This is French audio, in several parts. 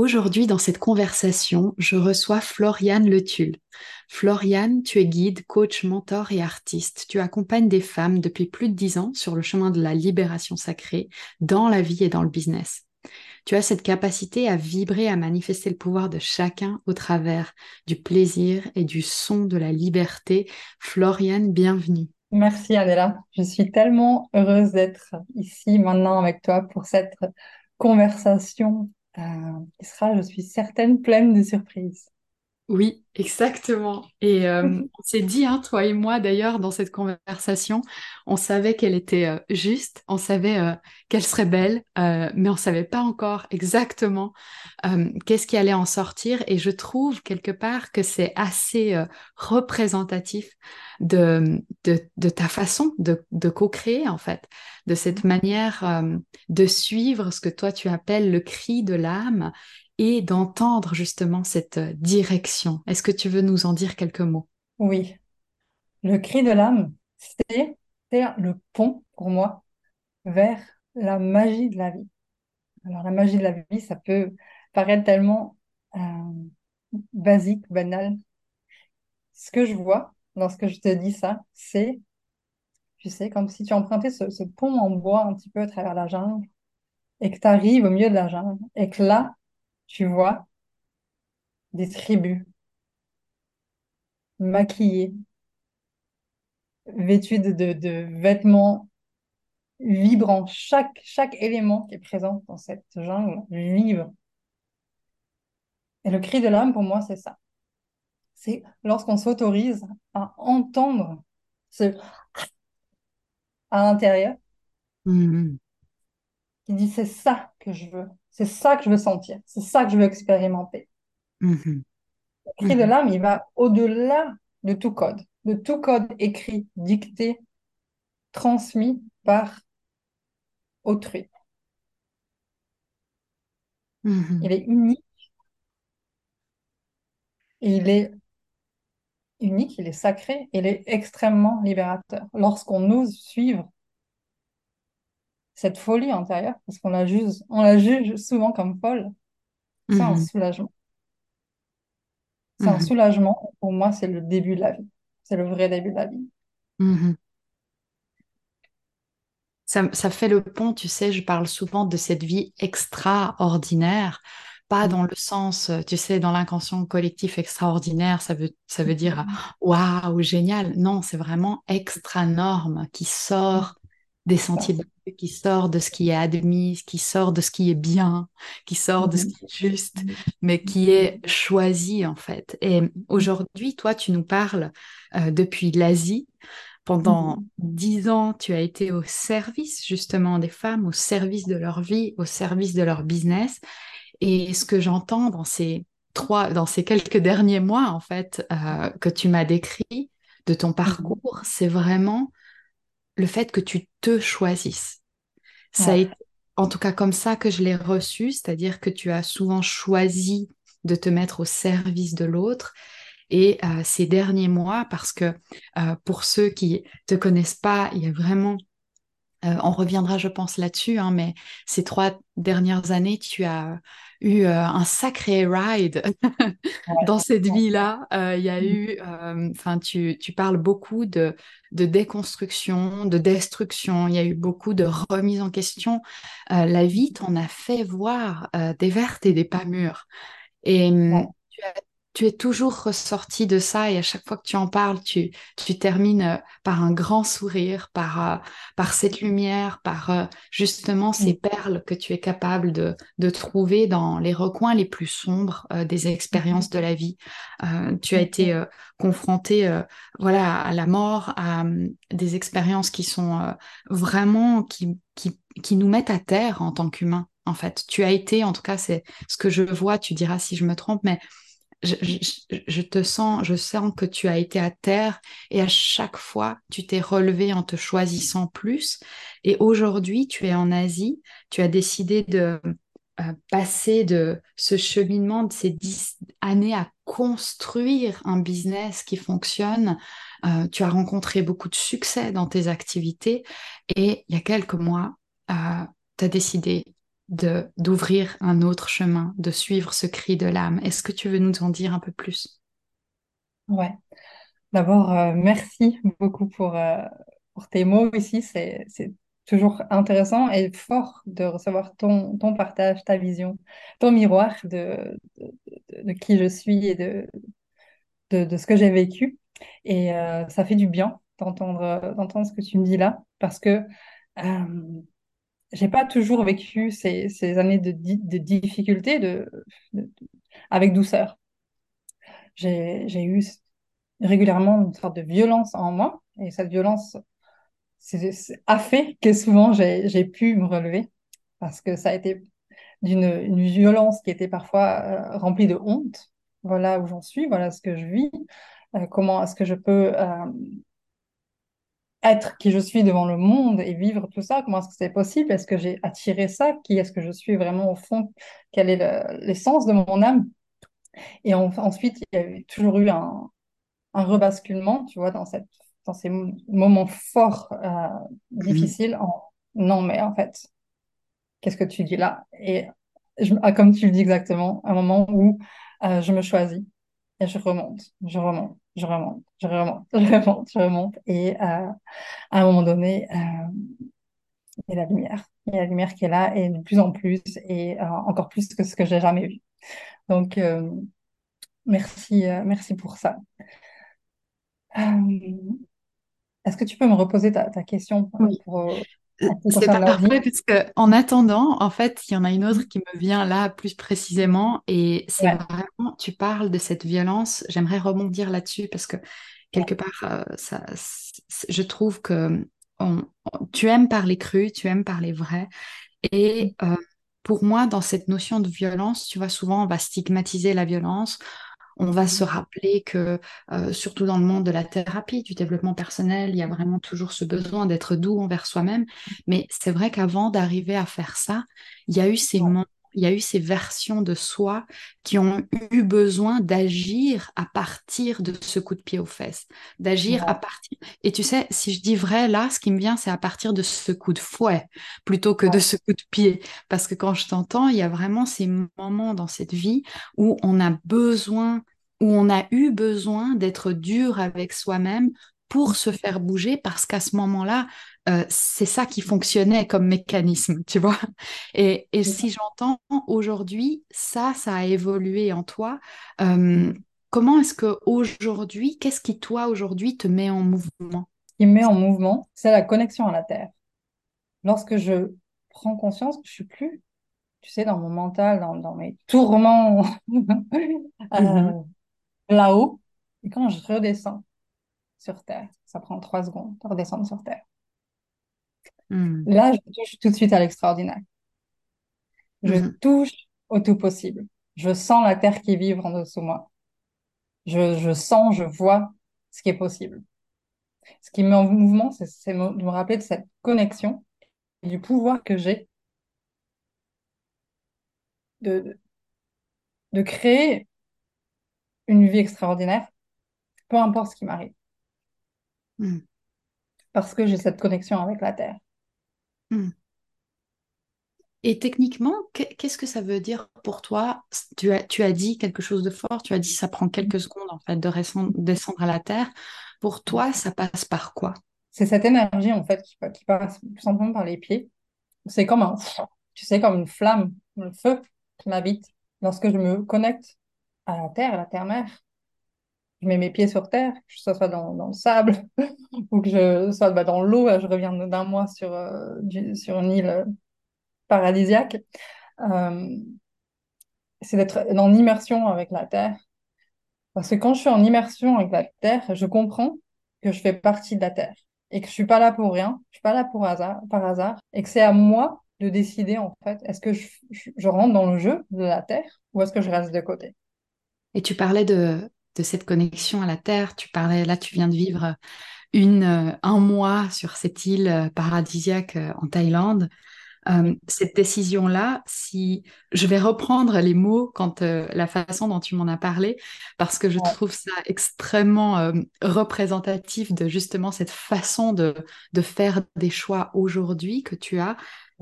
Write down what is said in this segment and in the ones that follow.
Aujourd'hui, dans cette conversation, je reçois Floriane Letul. Floriane, tu es guide, coach, mentor et artiste. Tu accompagnes des femmes depuis plus de dix ans sur le chemin de la libération sacrée dans la vie et dans le business. Tu as cette capacité à vibrer, à manifester le pouvoir de chacun au travers du plaisir et du son de la liberté. Floriane, bienvenue. Merci Adela. Je suis tellement heureuse d'être ici maintenant avec toi pour cette conversation euh, qui sera, je suis certaine, pleine de surprises. Oui, exactement. Et euh, on s'est dit, hein, toi et moi d'ailleurs, dans cette conversation, on savait qu'elle était euh, juste, on savait euh, qu'elle serait belle, mais on savait pas encore exactement qu'est-ce qui allait en sortir. Et je trouve quelque part que c'est assez représentatif de, de, de, ta façon de, de co-créer, en fait, de cette manière de suivre ce que toi tu appelles le cri de l'âme et d'entendre justement cette euh, direction. Est-ce que tu veux nous en dire quelques mots? Oui. Le cri de l'âme, c'est le pont pour moi vers la magie de la vie. Alors la magie de la vie, ça peut paraître tellement euh, basique, banal. Ce que je vois lorsque je te dis ça, c'est, tu sais, comme si tu empruntais ce, ce pont en bois un petit peu à travers la jungle et que tu arrives au milieu de la jungle et que là, tu vois, des tribus maquillées, vêtues de, de, vêtements vibrants. Chaque, chaque élément qui est présent dans cette jungle vibre. Et le cri de l'âme, pour moi, c'est ça. C'est lorsqu'on s'autorise à entendre ce à l'intérieur, mmh. qui dit c'est ça que je veux. C'est ça que je veux sentir, c'est ça que je veux expérimenter. Mm-hmm. Le cri de mm-hmm. l'âme, il va au-delà de tout code, de tout code écrit, dicté, transmis par autrui. Mm-hmm. Il est unique. il est unique, il est sacré, il est extrêmement libérateur. Lorsqu'on ose suivre cette folie intérieure, parce qu'on la juge, on la juge souvent comme folle, c'est un mhm. soulagement. C'est un mhm. soulagement. Pour moi, c'est le début de la vie. C'est le vrai début de la vie. Mhm. Ça, ça, fait le pont, tu sais, je parle souvent de cette vie extraordinaire, pas dans le sens, tu sais, dans l'inconscient collectif extraordinaire, ça veut, ça veut dire waouh, génial. Non, c'est vraiment extra norme qui sort des sentiers qui sort de ce qui est admis, qui sort de ce qui est bien, qui sort de ce mhm. qui est juste, mhm. mais qui est choisi en fait. Et aujourd'hui, toi, tu nous parles euh, depuis l'Asie. Pendant mhm. dix ans, tu as été au service justement des femmes, au service de leur vie, au service de leur business. Et ce que j'entends dans ces trois, dans ces quelques derniers mois en fait euh, que tu m'as décrit de ton parcours, c'est vraiment le fait que tu te choisisses. Ça a été, en tout cas comme ça que je l'ai reçu, c'est-à-dire que tu as souvent choisi de te mettre au service de l'autre. Et euh, ces derniers mois, parce que euh, pour ceux qui te connaissent pas, il y a vraiment, euh, on reviendra, je pense, là-dessus, hein, mais ces trois dernières années, tu as eu euh, un sacré ride dans cette vie-là. Euh, il y a mmh. eu, euh, enfin, tu, tu, parles beaucoup de, de, déconstruction, de destruction. Il y a eu beaucoup de remise en question. la vie t'en a fait voir des vertes et des pas mûres. Et mmh, tu, as, tu es toujours ressorti de ça et à chaque fois que tu en parles, tu, tu termines euh, par un grand sourire, par, euh, par cette lumière, par euh, justement ces perles que tu es capable de, de trouver dans les recoins les plus sombres des expériences de la vie. tu as été confronté voilà, à la mort, à des expériences qui sont vraiment, qui, qui, qui nous mettent à terre en tant qu'humains. En fait, tu as été, en tout cas, c'est ce que je vois. Tu diras si je me trompe, mais je, te sens, je sens que tu as été à terre et à chaque fois, tu t'es relevé en te choisissant plus. Et aujourd'hui, tu es en Asie, tu as décidé de euh, passer de ce cheminement de ces dix années à construire un business qui fonctionne. Euh, tu as rencontré beaucoup de succès dans tes activités et il y a quelques mois, euh, tu as décidé de d'ouvrir un autre chemin, de suivre ce cri de l'âme. Est-ce que tu veux nous en dire un peu plus? Ouais. D'abord, euh, merci beaucoup pour, euh, pour tes mots ici. C'est, toujours intéressant et fort de recevoir ton, ton partage, ta vision, ton miroir de, de, qui je suis et de, de, ce que j'ai vécu. Et euh, ça fait du bien d'entendre, ce que tu me dis là parce que j'ai pas toujours vécu ces, années de, de de- avec douceur. J'ai, eu régulièrement une sorte de violence en moi et cette violence a fait que souvent j'ai, pu me relever parce que ça a été d'une une violence qui était parfois euh, remplie de honte. Voilà où j'en suis, voilà ce que je vis, euh, comment est-ce que je peux euh, être qui je suis devant le monde et vivre tout ça, comment est-ce que c'est possible? Est-ce que j'ai attiré ça? Qui est-ce que je suis vraiment au fond? Quelle est le- l'essence de mon âme? Et en- ensuite, il y a toujours eu un, un rebasculement, tu vois, dans cette, dans ces mo- moments forts, euh, Mhm. difficiles, en non, mais en fait, qu'est-ce que tu dis là? Et je- ah, comme tu le dis exactement, un moment où euh, je me choisis et je remonte, je remonte, je remonte, je remonte, je remonte, je remonte. Et euh, à un moment donné, il y a la lumière. Il y a la lumière qui est là et de plus en plus et euh, encore plus que ce que j'ai jamais vu. Donc, euh, merci, merci pour ça. Est-ce que tu peux me reposer ta, ta question Oui. pour, C'est vie? parfait parce que en attendant, en fait, il y en a une autre qui me vient là plus précisément et c'est Ouais, vraiment, tu parles de cette violence. J'aimerais rebondir là-dessus parce que quelque part, euh, ça, je trouve que on- on- tu aimes parler cru, tu aimes parler vrai et euh, pour moi, dans cette notion de violence, tu vois, souvent on va stigmatiser la violence. On va se Mhm. rappeler que, euh, surtout dans le monde de la thérapie, du développement personnel, il y a vraiment toujours ce besoin d'être doux envers soi-même. Mais c'est vrai qu'avant d'arriver à faire ça, il y a eu ces moments, il y a eu ces versions de soi qui ont eu besoin d'agir à partir de ce coup de pied aux fesses, d'agir à partir. Et tu sais, si je dis vrai, là, ce qui me vient, c'est à partir de ce coup de fouet plutôt que de ce coup de pied. Parce que quand je t'entends, il y a vraiment ces moments dans cette vie où on a besoin où on a eu besoin d'être dur avec soi-même pour se faire bouger parce qu'à ce moment-là, euh, c'est ça qui fonctionnait comme mécanisme, tu vois. Et, et si j'entends aujourd'hui, ça, ça a évolué en toi. euh, comment est-ce que aujourd'hui, qu'est-ce qui toi aujourd'hui te met en mouvement? qui me met en mouvement, c'est la connexion à la terre. Lorsque je prends conscience que je suis plus, tu sais, dans mon mental, dans, dans mes tourments euh, là-haut, et quand je redescends sur terre, ça prend trois secondes de redescendre sur terre. Mhm. Là, je touche tout de suite à l'extraordinaire. Je Mhm. touche au tout possible. Je sens la terre qui vibre en dessous de moi. Je, je sens, je vois ce qui est possible. Ce qui me met en mouvement, c'est de me rappeler de cette connexion et du pouvoir que j'ai de, de créer une vie extraordinaire, peu importe ce qui m'arrive, Mhm. parce que j'ai cette connexion avec la terre. Mhm. Et techniquement, qu'est- qu'est-ce que ça veut dire pour toi? Tu as, tu as dit quelque chose de fort, tu as dit ça prend quelques secondes en fait de descendre, à la terre. Pour toi, ça passe par quoi? C'est cette énergie, en fait, qui, qui passe tout simplement par les pieds. C'est comme un, tu sais, comme une flamme, le feu qui m'habite. Lorsque je me connecte à la terre, à la terre-mère. Je mets mes pieds sur terre, que ce soit dans, le sable ou que je sois bah, dans l'eau. Je reviens d'un mois sur, euh, sur une île euh, paradisiaque. Euh, c'est d'être en immersion avec la terre. Parce que quand je suis en immersion avec la terre, je comprends que je fais partie de la terre et que je suis pas là pour rien, je suis pas là par hasard, et que c'est à moi de décider en fait, est-ce que je rentre dans le jeu de la terre ou est-ce que je reste de côté? Et tu parlais de, de cette connexion à la terre. Tu parlais, là, tu viens de vivre une, euh, un mois sur cette île euh, paradisiaque euh, en Thaïlande. Euh, cette décision-là, si je vais reprendre les mots quand euh, la façon dont tu m'en as parlé, parce que je trouve ça extrêmement euh, représentatif de justement cette façon de, de faire des choix aujourd'hui que tu as.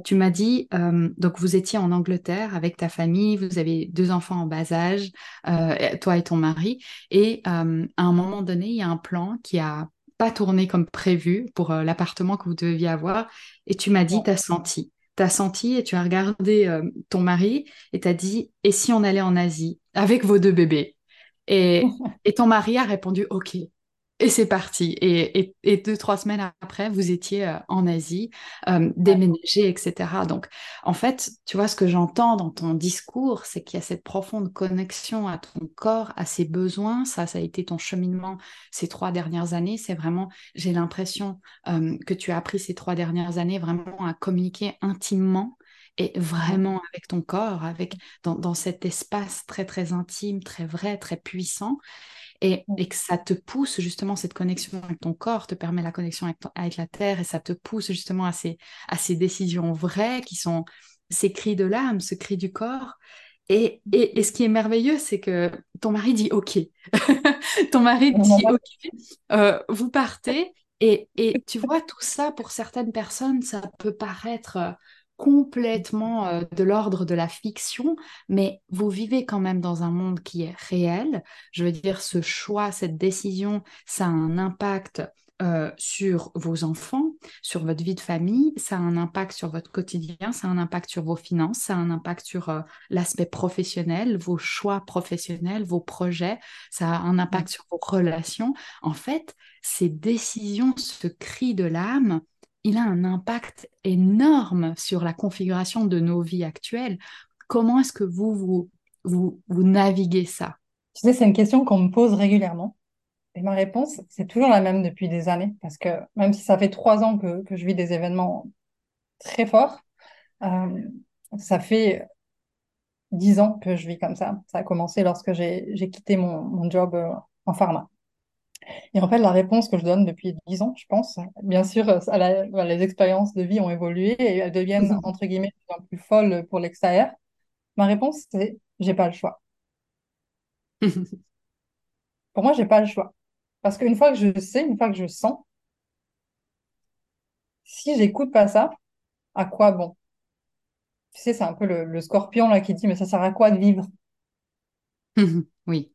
Tu m'as dit, euh, donc vous étiez en Angleterre avec ta famille, vous avez deux enfants en bas âge, euh, toi et ton mari, et euh, à un moment donné, il y a un plan qui a pas tourné comme prévu pour l'appartement que vous deviez avoir, et tu m'as dit, Ouais. t'as senti t'as senti et tu as regardé ton mari et t'as dit, et si on allait en Asie avec vos deux bébés? Et, et ton mari a répondu, OK. Et c'est parti. Et, et, et deux, trois semaines après, vous étiez euh, en Asie, euh, déménagé, etc. Donc, en fait, tu vois, ce que j'entends dans ton discours, c'est qu'il y a cette profonde connexion à ton corps, à ses besoins. Ça, ça a été ton cheminement ces trois dernières années. C'est vraiment, j'ai l'impression euh, que tu as appris ces trois dernières années vraiment à communiquer intimement et vraiment avec ton corps, avec dans, dans cet espace très très intime, très vrai, très puissant. Et, et, que ça te pousse justement cette connexion avec ton corps, te permet la connexion avec, ton, avec la terre et ça te pousse justement à ces, à ces décisions vraies qui sont ces cris de l'âme, ce cri du corps. Et, et, et, ce qui est merveilleux, c'est que ton mari dit OK. ton mari dit OK, euh, vous partez. Et, et tu vois, tout ça, pour certaines personnes, ça peut paraître complètement euh, de l'ordre de la fiction, mais vous vivez quand même dans un monde qui est réel. Je veux dire, ce choix, cette décision, ça a un impact euh, sur vos enfants, sur votre vie de famille, ça a un impact sur votre quotidien, ça a un impact sur vos finances, ça a un impact sur euh, l'aspect professionnel, vos choix professionnels, vos projets, ça a un impact sur vos relations. En fait, ces décisions, ce cri de l'âme, il a un impact énorme sur la configuration de nos vies actuelles. Comment est-ce que vous, vous, vous, vous naviguez ça? Tu sais, c'est une question qu'on me pose régulièrement. Et ma réponse, c'est toujours la même depuis des années, parce que même si ça fait trois ans que, que je vis des événements très forts, euh, ça fait dix ans que je vis comme ça. Ça a commencé lorsque j'ai quitté mon, mon job euh, en pharma. Et en fait, la réponse que je donne depuis dix ans, je pense, bien sûr, la, les expériences de vie ont évolué et elles deviennent, entre guillemets, de plus en plus folles pour l'extérieur. Ma réponse, c'est j'ai pas le choix. pour moi, j'ai pas le choix. Parce qu'une fois que je sais, une fois que je sens, si j'écoute pas ça, à quoi bon? Tu sais, c'est un peu le, le, scorpion là qui dit, mais ça sert à quoi de vivre? oui.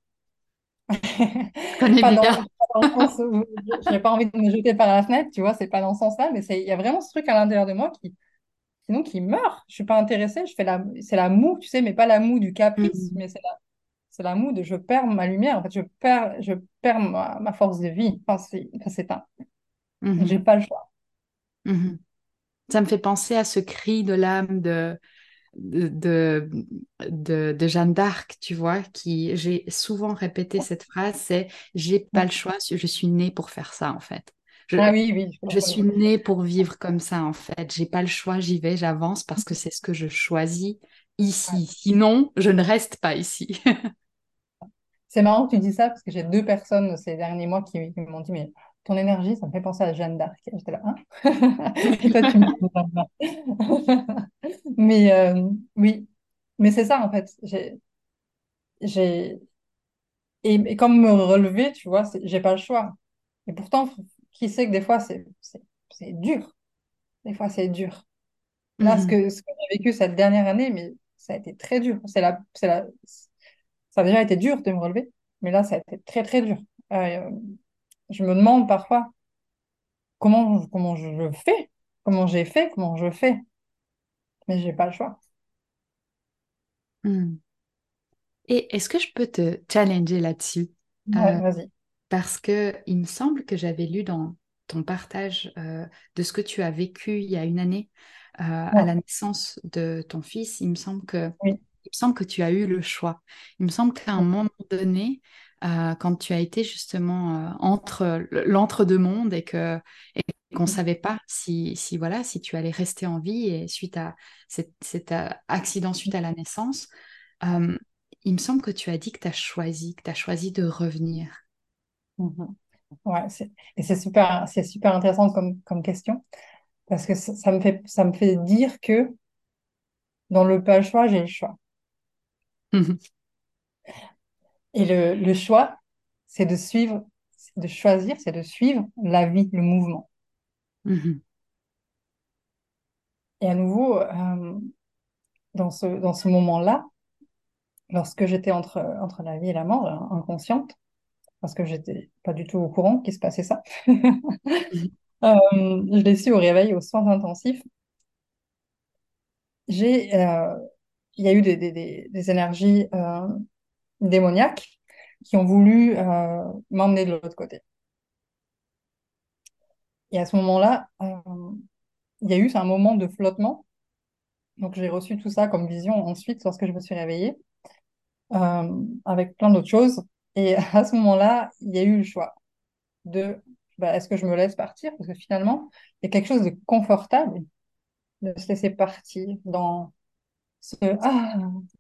Connais pas, bien. Où j'ai pas envie de me jeter par la fenêtre, tu vois, c'est pas dans ce sens-là, mais il y a vraiment ce truc à l'intérieur de moi qui, sinon, qui meurt. Je suis pas intéressée, je fais la, c'est la moue, tu sais, mais pas la moue du caprice, mm -hmm. mais c'est la, c'est la moue de je perds ma lumière, en fait, je perds, je perds ma, ma force de vie. Enfin, c'est un. Mm -hmm. J'ai pas le choix. Mm -hmm. Ça me fait penser à ce cri de l'âme de, de, de, de, Jeanne d'Arc, tu vois, qui j'ai souvent répété cette phrase, c'est j'ai pas le choix, je suis née pour faire ça en fait. Je, ah oui, oui. Je, je suis née pour vivre comme ça en fait. J'ai pas le choix, j'y vais, j'avance parce que c'est ce que je choisis ici. Sinon, je ne reste pas ici. c'est marrant que tu dis ça parce que j'ai deux personnes ces derniers mois qui, qui m'ont dit mais ton énergie, ça me fait penser à Jeanne d'Arc. J'étais là, hein Et toi, tu me Mais euh, oui, mais c'est ça en fait. J'ai, j'ai, et, et, comme me relever, tu vois, j'ai pas le choix. Et pourtant, qui sait que des fois c'est, dur. Des fois, c'est dur. Là, ce que, ce que j'ai vécu cette dernière année, mais ça a été très dur. C'est la, c'est la, ça a déjà été dur de me relever, mais là, ça a été très très dur. Euh, je me demande parfois comment, comment je fais, comment j'ai fait, comment je fais. Mais j'ai pas le choix. Mm. Et est-ce que je peux te challenger là-dessus? Ouais, Euh, vas-y. parce que il me semble que j'avais lu dans ton partage euh, de ce que tu as vécu il y a une année euh, à la naissance de ton fils, il me semble que, oui. il me semble que tu as eu le choix. Il me semble qu'à un moment donné, euh, quand tu as été justement euh, entre l'entre-deux-mondes et que et qu'on ne savait pas si, si, voilà, si tu allais rester en vie et suite à cet, cet, euh, accident suite à la naissance, euh, il me semble que tu as dit que tu as choisi, que tu as choisi de revenir. Mhm. Ouais, c'est- et c'est super, c'est super intéressant comme, comme question parce que ça, ça me fait, ça me fait dire que dans le pas choix, j'ai le choix. Et le, le choix, c'est de suivre, de choisir, c'est de suivre la vie, le mouvement. Mhm. Et à nouveau, euh, dans ce, dans ce moment-là, lorsque j'étais entre, entre la vie et la mort, euh, inconsciente, parce que j'étais pas du tout au courant qu'il se passait ça, Mhm. euh, je l'ai su au réveil, aux soins intensifs. J'ai, euh, il y a eu des, des, énergies démoniaques qui ont voulu euh, m'emmener de l'autre côté. Et à ce moment-là, euh, il y a eu un moment de flottement. Donc j'ai reçu tout ça comme vision ensuite lorsque je me suis réveillée, euh, avec plein d'autres choses. Et à ce moment-là, il y a eu le choix de bah, est-ce que je me laisse partir? Parce que finalement, il y a quelque chose de confortable de se laisser partir dans ce Ah,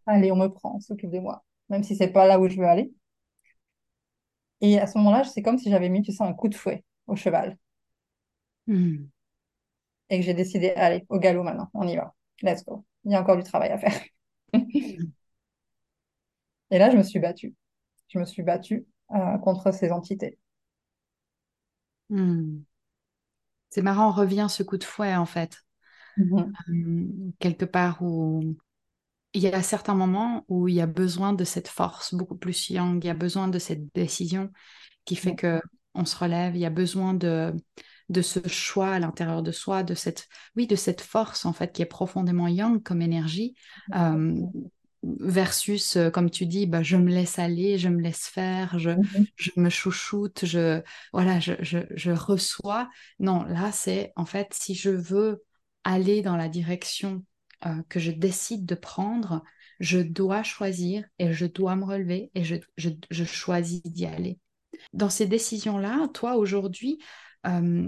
allez, on me prend, s'occupe de moi, même si c'est pas là où je veux aller. Et à ce moment-là, c'est comme si j'avais mis, tu sais, un coup de fouet au cheval Mhm. et que j'ai décidé, allez, au galop maintenant, on y va, let's go. Il y a encore du travail à faire. Et là, je me suis battue. Je me suis battue euh, contre ces entités. Mhm. C'est marrant, on revient ce coup de fouet en fait. Mhm. Hum, quelque part où il y a certains moments où il y a besoin de cette force beaucoup plus yang, il y a besoin de cette décision qui fait que on se relève, il y a besoin de, de ce choix à l'intérieur de soi, de cette, oui, de cette force en fait qui est profondément yang comme énergie, euh, versus, euh, comme tu dis, bah, je me laisse aller, je me laisse faire, je, Mhm. je me chouchoute, je, voilà, je, je, je reçois. Non, là, c'est en fait, si je veux aller dans la direction euh, que je décide de prendre, je dois choisir et je dois me relever et je, je, je choisis d'y aller. Dans ces décisions-là, toi, aujourd'hui, euh,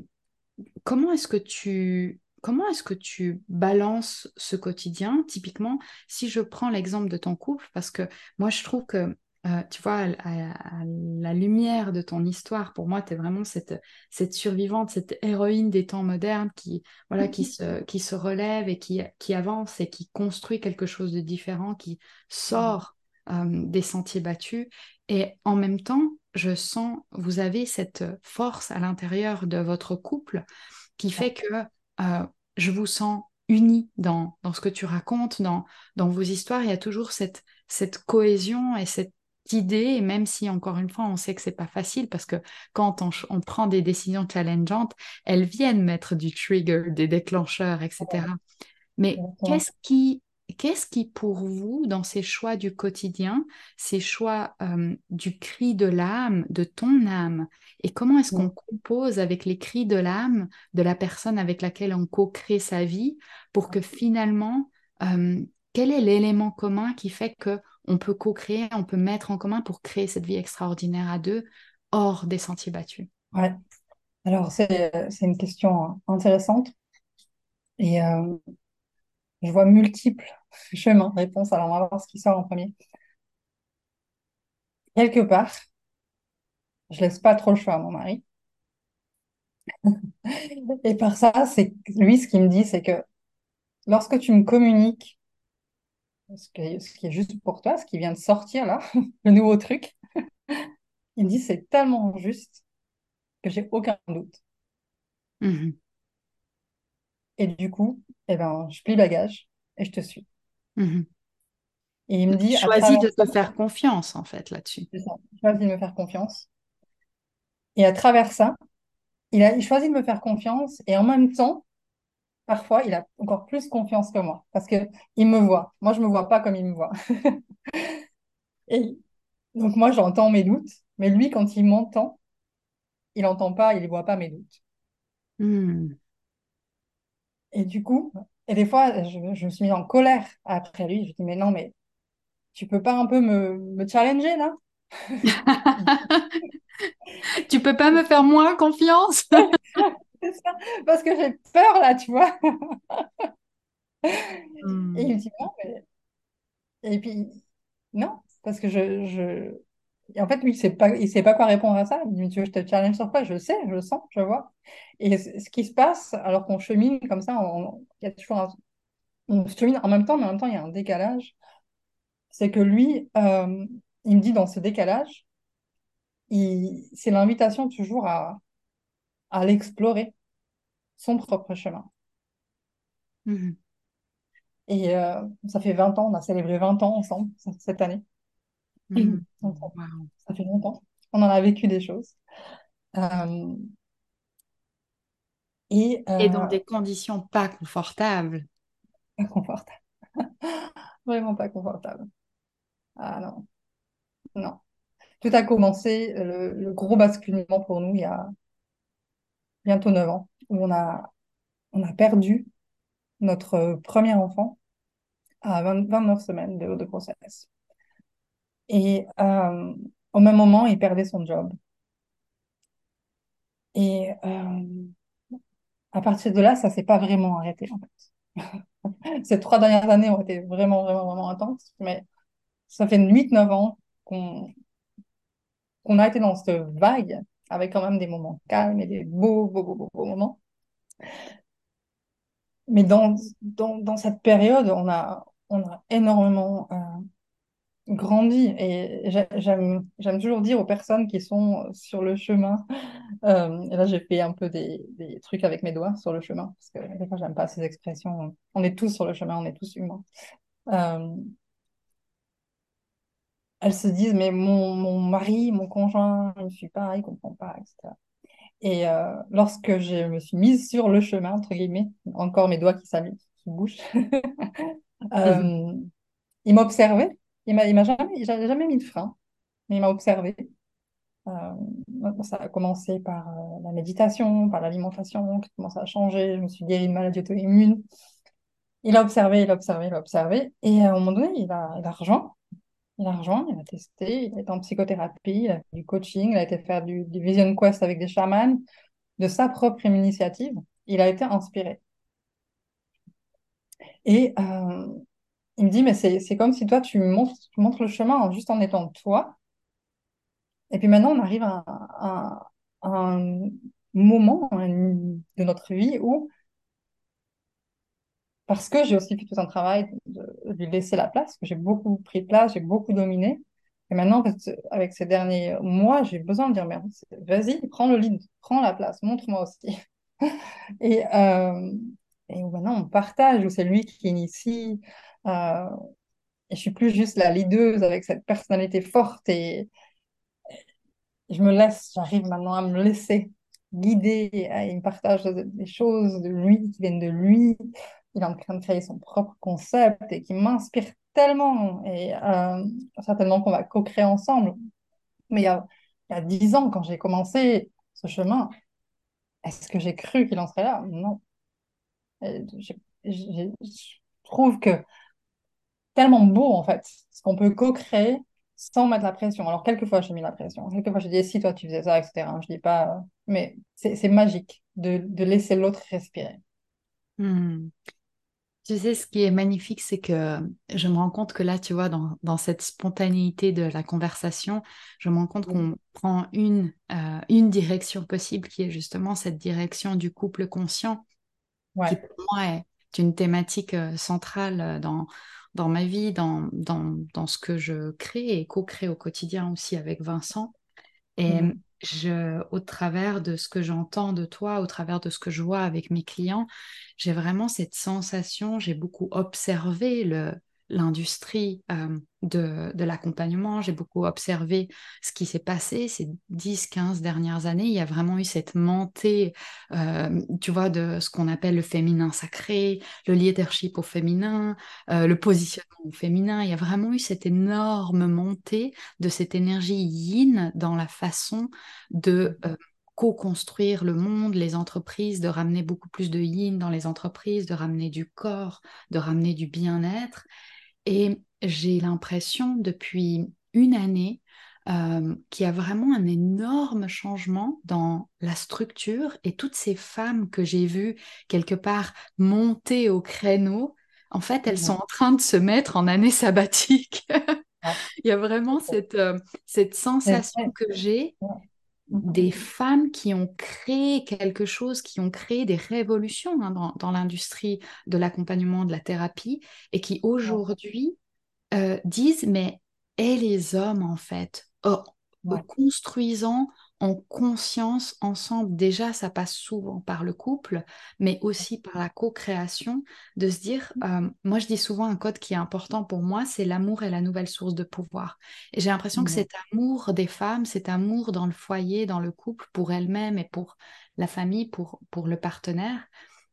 comment est-ce que tu... Comment est-ce que tu balances ce quotidien? Typiquement, si je prends l'exemple de ton couple, parce que moi, je trouve que, euh, tu vois, à, à- à la lumière de ton histoire, pour moi, tu es vraiment cette, cette survivante, cette héroïne des temps modernes qui, voilà, qui se, qui se relève et qui, qui avance et qui construit quelque chose de différent, qui sort euh, des sentiers battus. Et en même temps, je sens, vous avez cette force à l'intérieur de votre couple qui fait que euh, je vous sens unis dans, dans ce que tu racontes, dans, dans vos histoires. Il y a toujours cette, cette cohésion et cette idée, et même si encore une fois on sait que c'est pas facile parce que quand on, prend des décisions challengeantes, elles viennent mettre du trigger, des déclencheurs, etc. Mais qu'est-ce qui, qu'est-ce qui pour vous, dans ces choix du quotidien, ces choix euh, du cri de l'âme, de ton âme, et comment est-ce qu'on compose avec les cris de l'âme de la personne avec laquelle on co-crée sa vie pour que finalement, euh, quel est l'élément commun qui fait que on peut co-créer, on peut mettre en commun pour créer cette vie extraordinaire à deux hors des sentiers battus? Ouais. Alors, c'est, une question intéressante et euh, je vois multiples chemins de réponse. Alors, on va voir ce qui sort en premier. Quelque part, je laisse pas trop le choix à mon mari. Et par ça, c'est lui, ce qu'il me dit, c'est que lorsque tu me communiques ce qui est, ce qui est juste pour toi, ce qui vient de sortir là, le nouveau truc, il me dit c'est tellement juste que j'ai aucun doute. Mhm, Et du coup, eh ben, je plie bagage et je te suis. mhm. Et il me dit Choisis de ça, te faire confiance en fait là-dessus. c'est ça, il choisit de me faire confiance. Et à travers ça, il a, il choisit de me faire confiance et en même temps, parfois, il a encore plus confiance que moi parce que il me voit. Moi, je me vois pas comme il me voit. Et donc moi, j'entends mes doutes, mais lui, quand il m'entend, il n'entend pas, il ne voit pas mes doutes. Hmm. Et du coup, et des fois, je, je me suis mise en colère après lui. Je dis, mais non, mais tu peux pas un peu me, me challenger là? Tu peux pas me faire moins confiance? Parce que j'ai peur là, tu vois. Et il Hmm. me dit, non, mais... Et puis, non, parce que je, je... Et en fait, lui, il sait pas, il sait pas quoi répondre à ça. Il me dit, tu veux que je te challenge sur quoi? Je sais, je le sens, je vois. Et ce qui se passe, alors qu'on chemine comme ça, on, il y a toujours un- on chemine en même temps, mais en même temps, il y a un décalage. C'est que lui, euh, il me dit dans ce décalage, c'est l'invitation toujours à, à l'explorer, son propre chemin. Mhm. Et euh, ça fait 20 ans, on a célébré 20 ans ensemble cette année. Mhm. Donc, ça Wow. ça fait longtemps. On en a vécu des choses. Euh, et Et dans euh, des conditions pas confortables. pas confortable. Vraiment pas confortable. Ah non, non. Tout a commencé, le, le gros basculement pour nous, il y a bientôt 9 ans, où on a, on a perdu notre premier enfant à 20 29 semaines de, de grossesse. Et euh, au même moment, il perdait son job. Et euh, à partir de là, ça s'est pas vraiment arrêté, en fait. Ces trois dernières années ont été vraiment, vraiment, vraiment intenses, mais ça fait huit neuf ans qu'on qu'on a été dans cette vague, avec quand même des moments calmes et des beaux, beaux, beaux, beaux, moments. Mais dans, dans, dans cette période, on a, on a énormément euh, grandi. Et j'a- j'aime, j'aime toujours dire aux personnes qui sont sur le chemin, euh, et là j'ai fait un peu des, des trucs avec mes doigts sur le chemin, parce que des fois j'aime pas ces expressions. On est tous sur le chemin, on est tous humains. Euh, elles se disent, mais mon, mon mari, mon conjoint, il ne suit pas, il comprend pas, etc. Et euh, lorsque je me suis mise sur le chemin, entre guillemets, encore mes doigts qui s'allument, qui bougent, Mhm. euh, il m'a observé. Il m'a, jamais, jamais mis de frein, mais il m'a observé. Euh, ça a commencé par euh, la méditation, par l'alimentation, qui commence à changer. Je me suis guérie de maladie auto-immune. Il a observé, il a observé, il a observé. Et à un moment donné, il a, il a rejoint. Il a rejoint, il a testé, il a été en psychothérapie, il a fait du coaching, il a été faire du, vision quest avec des chamans. De sa propre initiative, il a été inspiré. Et euh, il me dit, mais c'est, comme si toi, tu montres, montres le chemin juste en étant toi. Et puis maintenant, on arrive à, à- à un moment une- de notre vie où, parce que j'ai aussi fait tout un travail de, lui laisser la place, que j'ai beaucoup pris de place, j'ai beaucoup dominé. Et maintenant, avec ces derniers mois, j'ai besoin de dire, mais vas-y, prends le lead, prends la place, montre-moi aussi. Et, euh, maintenant, on partage, où c'est lui qui initie. euh, et je suis plus juste la leaduse avec cette personnalité forte et, je me laisse, j'arrive maintenant à me laisser guider. et Il me partage des choses de lui qui viennent de lui. Il est en train de créer son propre concept et qui m'inspire tellement. Et euh, certainement qu'on va co-créer ensemble. Mais il y a, il ans, quand j'ai commencé ce chemin, est-ce que j'ai cru qu'il en serait là? Non. J'ai- j'ai- je trouve que tellement beau en fait, ce qu'on peut co-créer sans mettre la pression. Alors quelquefois j'ai mis la pression, quelquefois je dis si toi tu faisais ça, etc. Je dis pas, euh, mais c'est magique de, de laisser l'autre respirer. Hmm. Tu sais, ce qui est magnifique, c'est que je me rends compte que là, tu vois, dans, dans cette spontanéité de la conversation, je me rends compte qu'on prend une, euh, une direction possible, qui est justement cette direction du couple conscient, qui pour moi est une thématique euh, centrale euh, dans, dans ma vie, dans, dans, dans ce que je crée et co-crée au quotidien aussi avec Vincent. Et Mhm. Au travers de ce que j'entends de toi, au travers de ce que je vois avec mes clients, j'ai vraiment cette sensation, j'ai beaucoup observé le, l'industrie euh, de, de l'accompagnement, j'ai beaucoup observé ce qui s'est passé ces 10-15 dernières années. Il y a vraiment eu cette montée, euh, tu vois, de ce qu'on appelle le féminin sacré, le leadership au féminin, euh, le positionnement au féminin. Il y a vraiment eu cette énorme montée de cette énergie yin dans la façon de co-construire le monde, les entreprises, de ramener beaucoup plus de yin dans les entreprises, de ramener du corps, de ramener du bien-être. Et j'ai l'impression depuis une année euh, qu'il y a vraiment un énorme changement dans la structure et toutes ces femmes que j'ai vues quelque part monter au créneau, en fait, elles sont en train de se mettre en année sabbatique. Il y a vraiment cette, euh, cette sensation que j'ai des femmes qui ont créé quelque chose, qui ont créé des révolutions hein, dans, l'industrie de l'accompagnement, de la thérapie, et qui aujourd'hui euh, disent, mais et les hommes, en fait, oh, construisant en conscience ensemble. Déjà, ça passe souvent par le couple, mais aussi par la co-création, de se dire, mmh. euh, moi je dis souvent un code qui est important pour moi, c'est l'amour est la nouvelle source de pouvoir. Et j'ai l'impression que cet amour des femmes, cet amour dans le foyer, dans le couple, pour elles-mêmes et pour la famille, pour, pour le partenaire,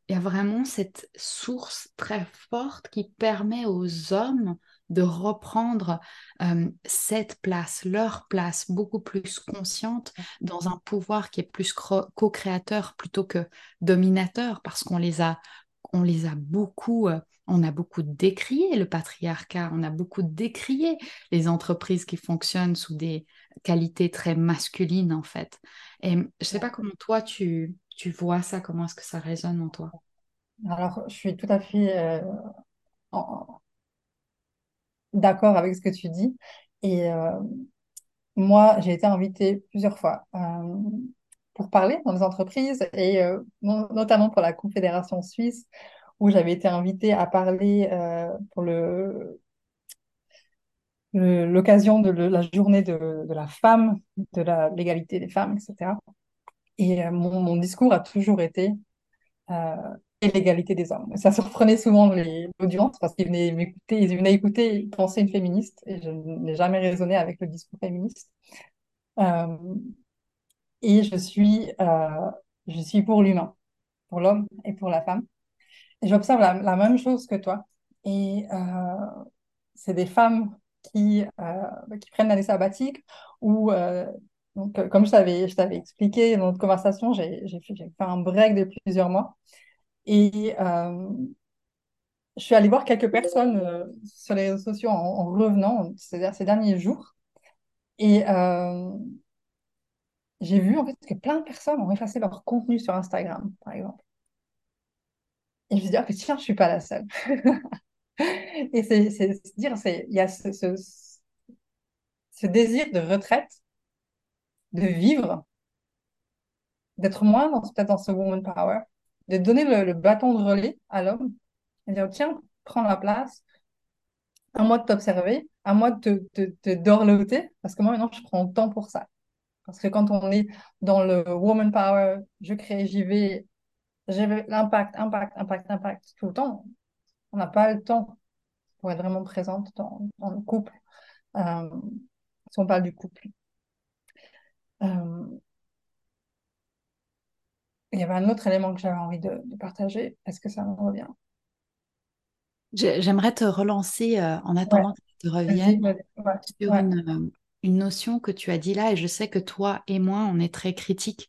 il y a vraiment cette source très forte qui permet aux hommes de reprendre euh, cette place, leur place beaucoup plus consciente dans un pouvoir qui est plus co-créateur plutôt que dominateur parce qu'on les a on les a beaucoup euh, on a beaucoup décrié le patriarcat, on a beaucoup décrié les entreprises qui fonctionnent sous des qualités très masculines en fait. Et je sais pas comment toi tu, tu vois ça, comment est-ce que ça résonne en toi? Alors, je suis tout à fait euh, en, d'accord avec ce que tu dis. Et euh, moi, j'ai été invitée plusieurs fois euh, pour parler dans des entreprises, et euh, notamment pour la Confédération suisse, où j'avais été invitée à parler pour l'occasion de la journée de, la femme, de l'égalité des femmes, etc. Et mon, discours a toujours été l'égalité des hommes. Ça surprenait souvent l'audience parce qu'ils venaient m'écouter, ils venaient écouter, penser une féministe et je n'ai jamais raisonné avec le discours féministe. Euh, et je suis, euh, je suis pour l'humain, pour l'homme et pour la femme. Et j'observe la, même chose que toi. Et euh, c'est des femmes qui, qui prennent l'année sabbatique ou donc, comme je t'avais, expliqué dans notre conversation, j'ai fait, fait un break de plusieurs mois. Et euh, je suis allée voir quelques personnes euh, sur les réseaux sociaux en, revenant, ces derniers jours. Et euh, j'ai vu en fait que plein de personnes ont effacé leur contenu sur Instagram, par exemple. Et je me suis dit, ah, tiens, je suis pas la seule. Et c'est dire, il y a ce, désir de retraite, de vivre, d'être moins peut-être dans ce woman power, de donner le, bâton de relais à l'homme et dire tiens, prends la place, à moi de t'observer, à moi de te dorloter, parce que moi maintenant je prends le temps pour ça. Parce que quand on est dans le woman power, je crée, j'y vais, j'ai l'impact, impact, impact, impact tout le temps, on n'a pas le temps pour être vraiment présente dans, le couple. Euh, si on parle du couple. Euh, il y avait un autre élément que j'avais envie de, partager. Est-ce que ça me revient J'aimerais te relancer euh, en attendant que tu reviennes sur euh, Une, notion que tu as dit là, et je sais que toi et moi, on est très critiques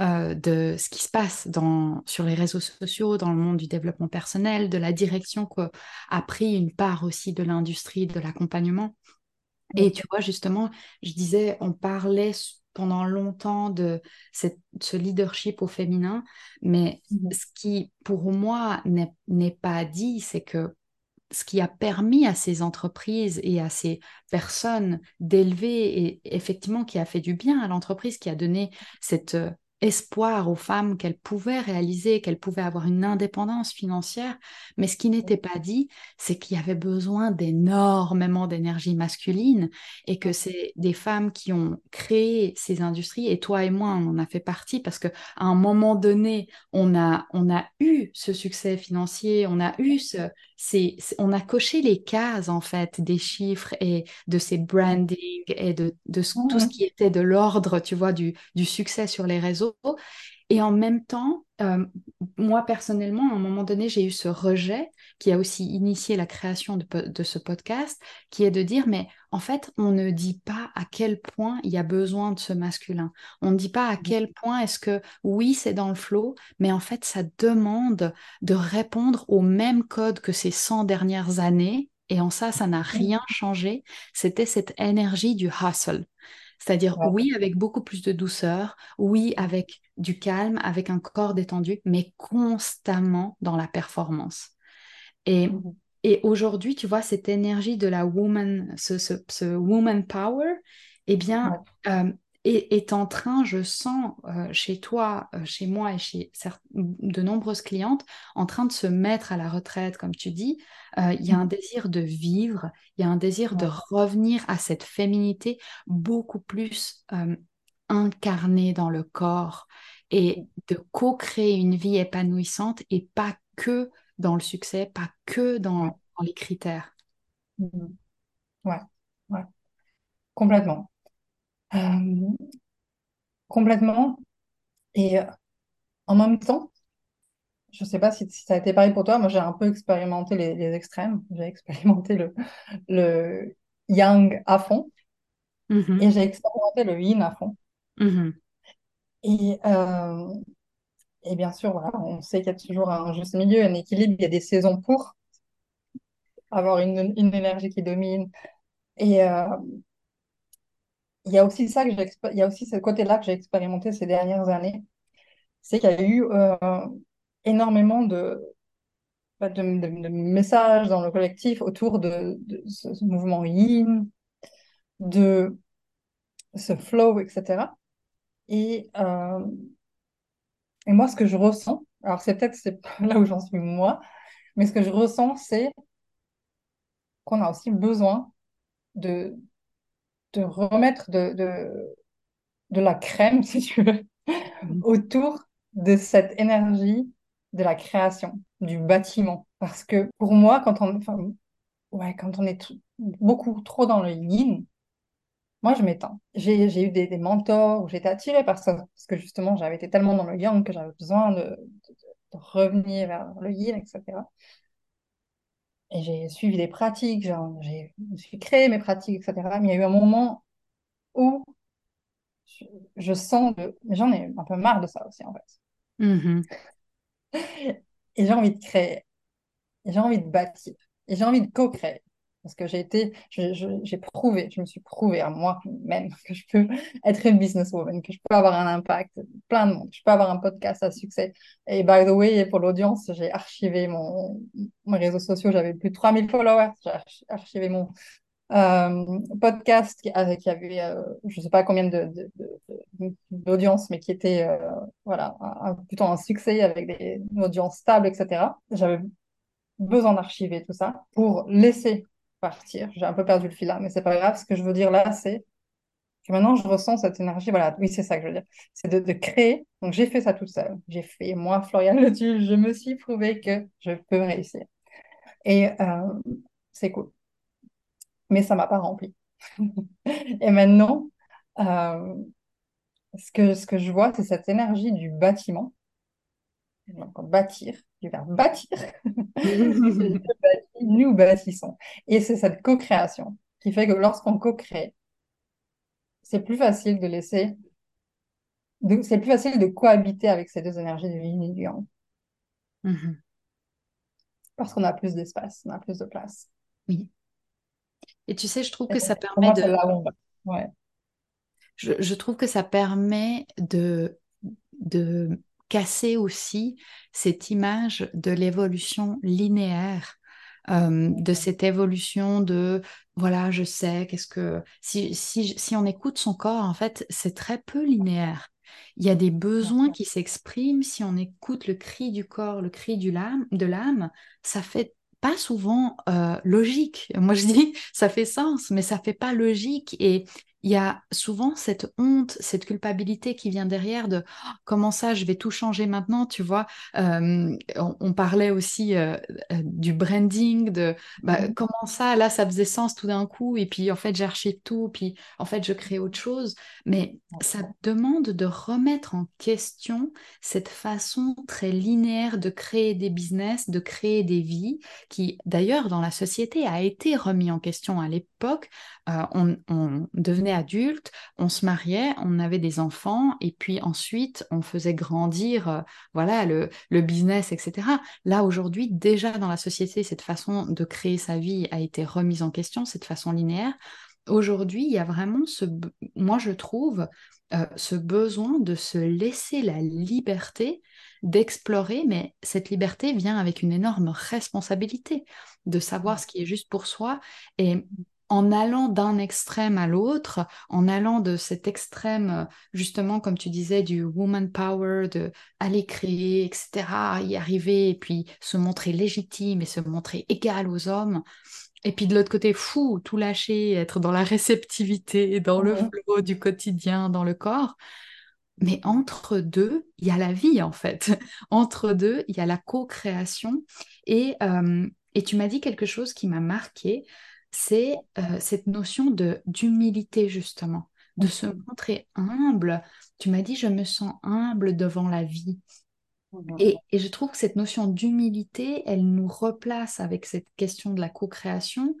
euh, de ce qui se passe dans, sur les réseaux sociaux, dans le monde du développement personnel, de la direction qu'a pris une part aussi de l'industrie de l'accompagnement. Et tu vois, justement, je disais, on parlait pendant longtemps de ce leadership au féminin, mais mmh. ce qui, pour moi, n'est pas dit, c'est que ce qui a permis à ces entreprises et à ces personnes d'élever et effectivement qui a fait du bien à l'entreprise, qui a donné cette espoir aux femmes qu'elles pouvaient réaliser, qu'elles pouvaient avoir une indépendance financière. Mais ce qui n'était pas dit, c'est qu'il y avait besoin d'énormément d'énergie masculine et que c'est des femmes qui ont créé ces industries. Et toi et moi, on en a fait partie parce qu'à un moment donné, on a, on a eu ce succès financier, on a eu c'est, on a coché les cases en fait des chiffres et de ces branding et de, de tout ce qui était de l'ordre, tu vois, du, du succès sur les réseaux. Et en même temps, euh, moi personnellement, à un moment donné, j'ai eu ce rejet qui a aussi initié la création de, ce podcast, qui est de dire, mais en fait, on ne dit pas à quel point il y a besoin de ce masculin. On ne dit pas à quel point est-ce que, oui, c'est dans le flot, mais en fait, ça demande de répondre au même code que ces 100 dernières années. Et en ça, ça n'a rien changé. C'était cette énergie du hustle. C'est-à-dire, oui, avec beaucoup plus de douceur, oui, avec du calme, avec un corps détendu, mais constamment dans la performance. Et, mmh et aujourd'hui, tu vois, cette énergie de la woman, ce, ce, woman power, eh bien, euh, est, en train, je sens euh, chez toi, euh, chez moi et chez de nombreuses clientes, en train de se mettre à la retraite, comme tu dis. Il y a un mmh. désir de vivre, il y a un désir de revenir à cette féminité beaucoup plus incarnée dans le corps et de co-créer une vie épanouissante et pas que dans le succès, pas que dans, les critères. Mmh. Ouais, ouais, complètement. Euh, complètement. Et euh, en même temps, je ne sais pas si, ça a été pareil pour toi, moi j'ai un peu expérimenté les, extrêmes. J'ai expérimenté le, le yang à fond mmh et j'ai expérimenté le yin à fond. Mmh et, euh, et bien sûr, voilà, on sait qu'il y a toujours un juste milieu, un équilibre, il y a des saisons pour avoir une, une énergie qui domine. Et euh, il y a aussi ça que il y a aussi ce côté-là que j'ai expérimenté ces dernières années. C'est qu'il y a eu euh, énormément de, bah, de, messages dans le collectif autour de, de ce, mouvement yin, de ce flow, etc. Et euh, et moi, ce que je ressens, alors c'est peut-être c'est là où j'en suis moi, mais ce que je ressens, c'est qu'on a aussi besoin de, de remettre de, de, de la crème, si tu veux, autour de cette énergie de la création, du bâtiment. Parce que pour moi, quand on, ouais, quand on est beaucoup trop dans le yin, moi, je m'étends. J'ai eu des, mentors où j'étais attirée par ça, parce que justement, j'avais été tellement dans le yang que j'avais besoin de, revenir vers le yin, etc. Et j'ai suivi des pratiques, j'ai, je me suis créé mes pratiques, etc. Mais il y a eu un moment où je, sens de... J'en ai un peu marre de ça aussi, en fait. Mm-hmm. Et j'ai envie de créer. Et j'ai envie de bâtir. Et j'ai envie de co-créer. Parce que j'ai été, j'ai prouvé, je me suis prouvé à moi-même que je peux être une businesswoman, que je peux avoir un impact, plein de monde, je peux avoir un podcast à succès. Et by the way, pour l'audience, j'ai archivé mon, mes réseaux sociaux, j'avais plus de 3000 followers, j'ai archivé mon euh, podcast qui, avait, euh, je ne sais pas combien d'audience, mais qui était euh, voilà, plutôt un succès avec des, une audience stable, etc. J'avais besoin d'archiver tout ça pour laisser partir. J'ai un peu perdu le fil là, mais c'est pas grave. Ce que je veux dire là, c'est que maintenant je ressens cette énergie. Voilà, oui, c'est ça que je veux dire. C'est de, créer. Donc j'ai fait ça toute seule. J'ai fait, moi, Florian Le je me suis prouvé que je peux réussir. Et euh, c'est cool. Mais ça m'a pas rempli. Et maintenant, euh, ce, que, ce que je vois, c'est cette énergie du bâtiment. Donc, bâtir, du verbe bâtir. nous bâtissons. Et c'est cette co-création qui fait que lorsqu'on co-crée, c'est plus facile de laisser, c'est plus facile de cohabiter avec ces deux énergies du yin et du yang. Mm-hmm. Parce qu'on a plus d'espace, on a plus de place. Oui. Et tu sais, je trouve que ça permet de. Ouais. Je, je, trouve que ça permet de, de casser aussi cette image de l'évolution linéaire, euh, de cette évolution de voilà, je sais, qu'est-ce que. Si, si, si, on écoute son corps, en fait, c'est très peu linéaire. Il y a des besoins qui s'expriment. Si on écoute le cri du corps, le cri du de l'âme, ça fait pas souvent euh, logique. Moi, je dis, ça fait sens, mais ça fait pas logique. Et il y a souvent cette honte, cette culpabilité qui vient derrière de oh, comment ça, je vais tout changer maintenant, tu vois. Euh, on, parlait aussi euh, du branding, de bah, mm-hmm. comment ça, là, ça faisait sens tout d'un coup, et puis en fait, j'archive tout, puis en fait, je crée autre chose. Mais ça demande de remettre en question cette façon très linéaire de créer des business, de créer des vies, qui d'ailleurs dans la société a été remis en question à l'époque. On, on devenait adulte, on se mariait, on avait des enfants, et puis ensuite on faisait grandir, euh, voilà, le, business, etc. Là aujourd'hui, déjà dans la société, cette façon de créer sa vie a été remise en question, cette façon linéaire. Aujourd'hui, il y a vraiment ce, moi je trouve, euh, ce besoin de se laisser la liberté d'explorer, mais cette liberté vient avec une énorme responsabilité de savoir ce qui est juste pour soi. Et en allant d'un extrême à l'autre, en allant de cet extrême, justement, comme tu disais, du woman power, de aller créer, etc., y arriver, et puis se montrer légitime et se montrer égal aux hommes. Et puis de l'autre côté, fou, tout lâcher, être dans la réceptivité, dans le flow du quotidien, dans le corps. Mais entre deux, il y a la vie, en fait. Entre deux, il y a la co-création. Et, euh, et tu m'as dit quelque chose qui m'a marqué c'est euh, cette notion de d'humilité justement, de se montrer humble. Tu m'as dit, je me sens humble devant la vie. Mhm. Et, et, je trouve que cette notion d'humilité, elle nous replace avec cette question de la co-création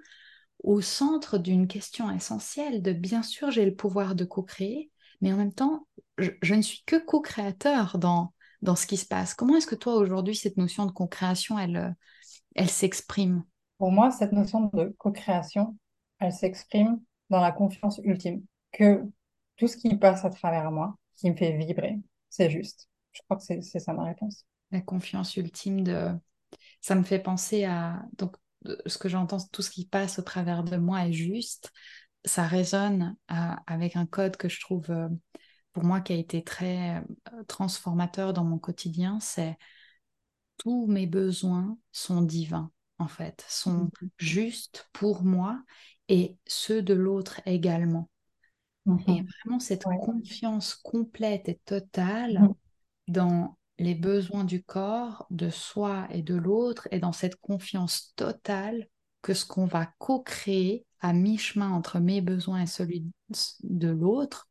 au centre d'une question essentielle de bien sûr j'ai le pouvoir de co-créer, mais en même temps, je, je ne suis que co-créateur dans, dans ce qui se passe. Comment est-ce que toi aujourd'hui, cette notion de co-création, elle, elle s'exprime? Pour moi, cette notion de co-création, elle s'exprime dans la confiance ultime, que tout ce qui passe à travers moi, qui me fait vibrer, c'est juste. Je crois que c'est ça ma réponse. La confiance ultime de... Ça me fait penser à... Donc, ce que j'entends, tout ce qui passe au travers de moi est juste. Ça résonne euh, avec un code que je trouve, euh, pour moi, qui a été très euh, transformateur dans mon quotidien, c'est tous mes besoins sont divins en fait, sont mmh. justes pour moi et ceux de l'autre également. Et mmh vraiment cette confiance complète et totale mmh. dans les besoins du corps, de soi et de l'autre, et dans cette confiance totale que ce qu'on va co-créer à mi-chemin entre mes besoins et celui de l'autre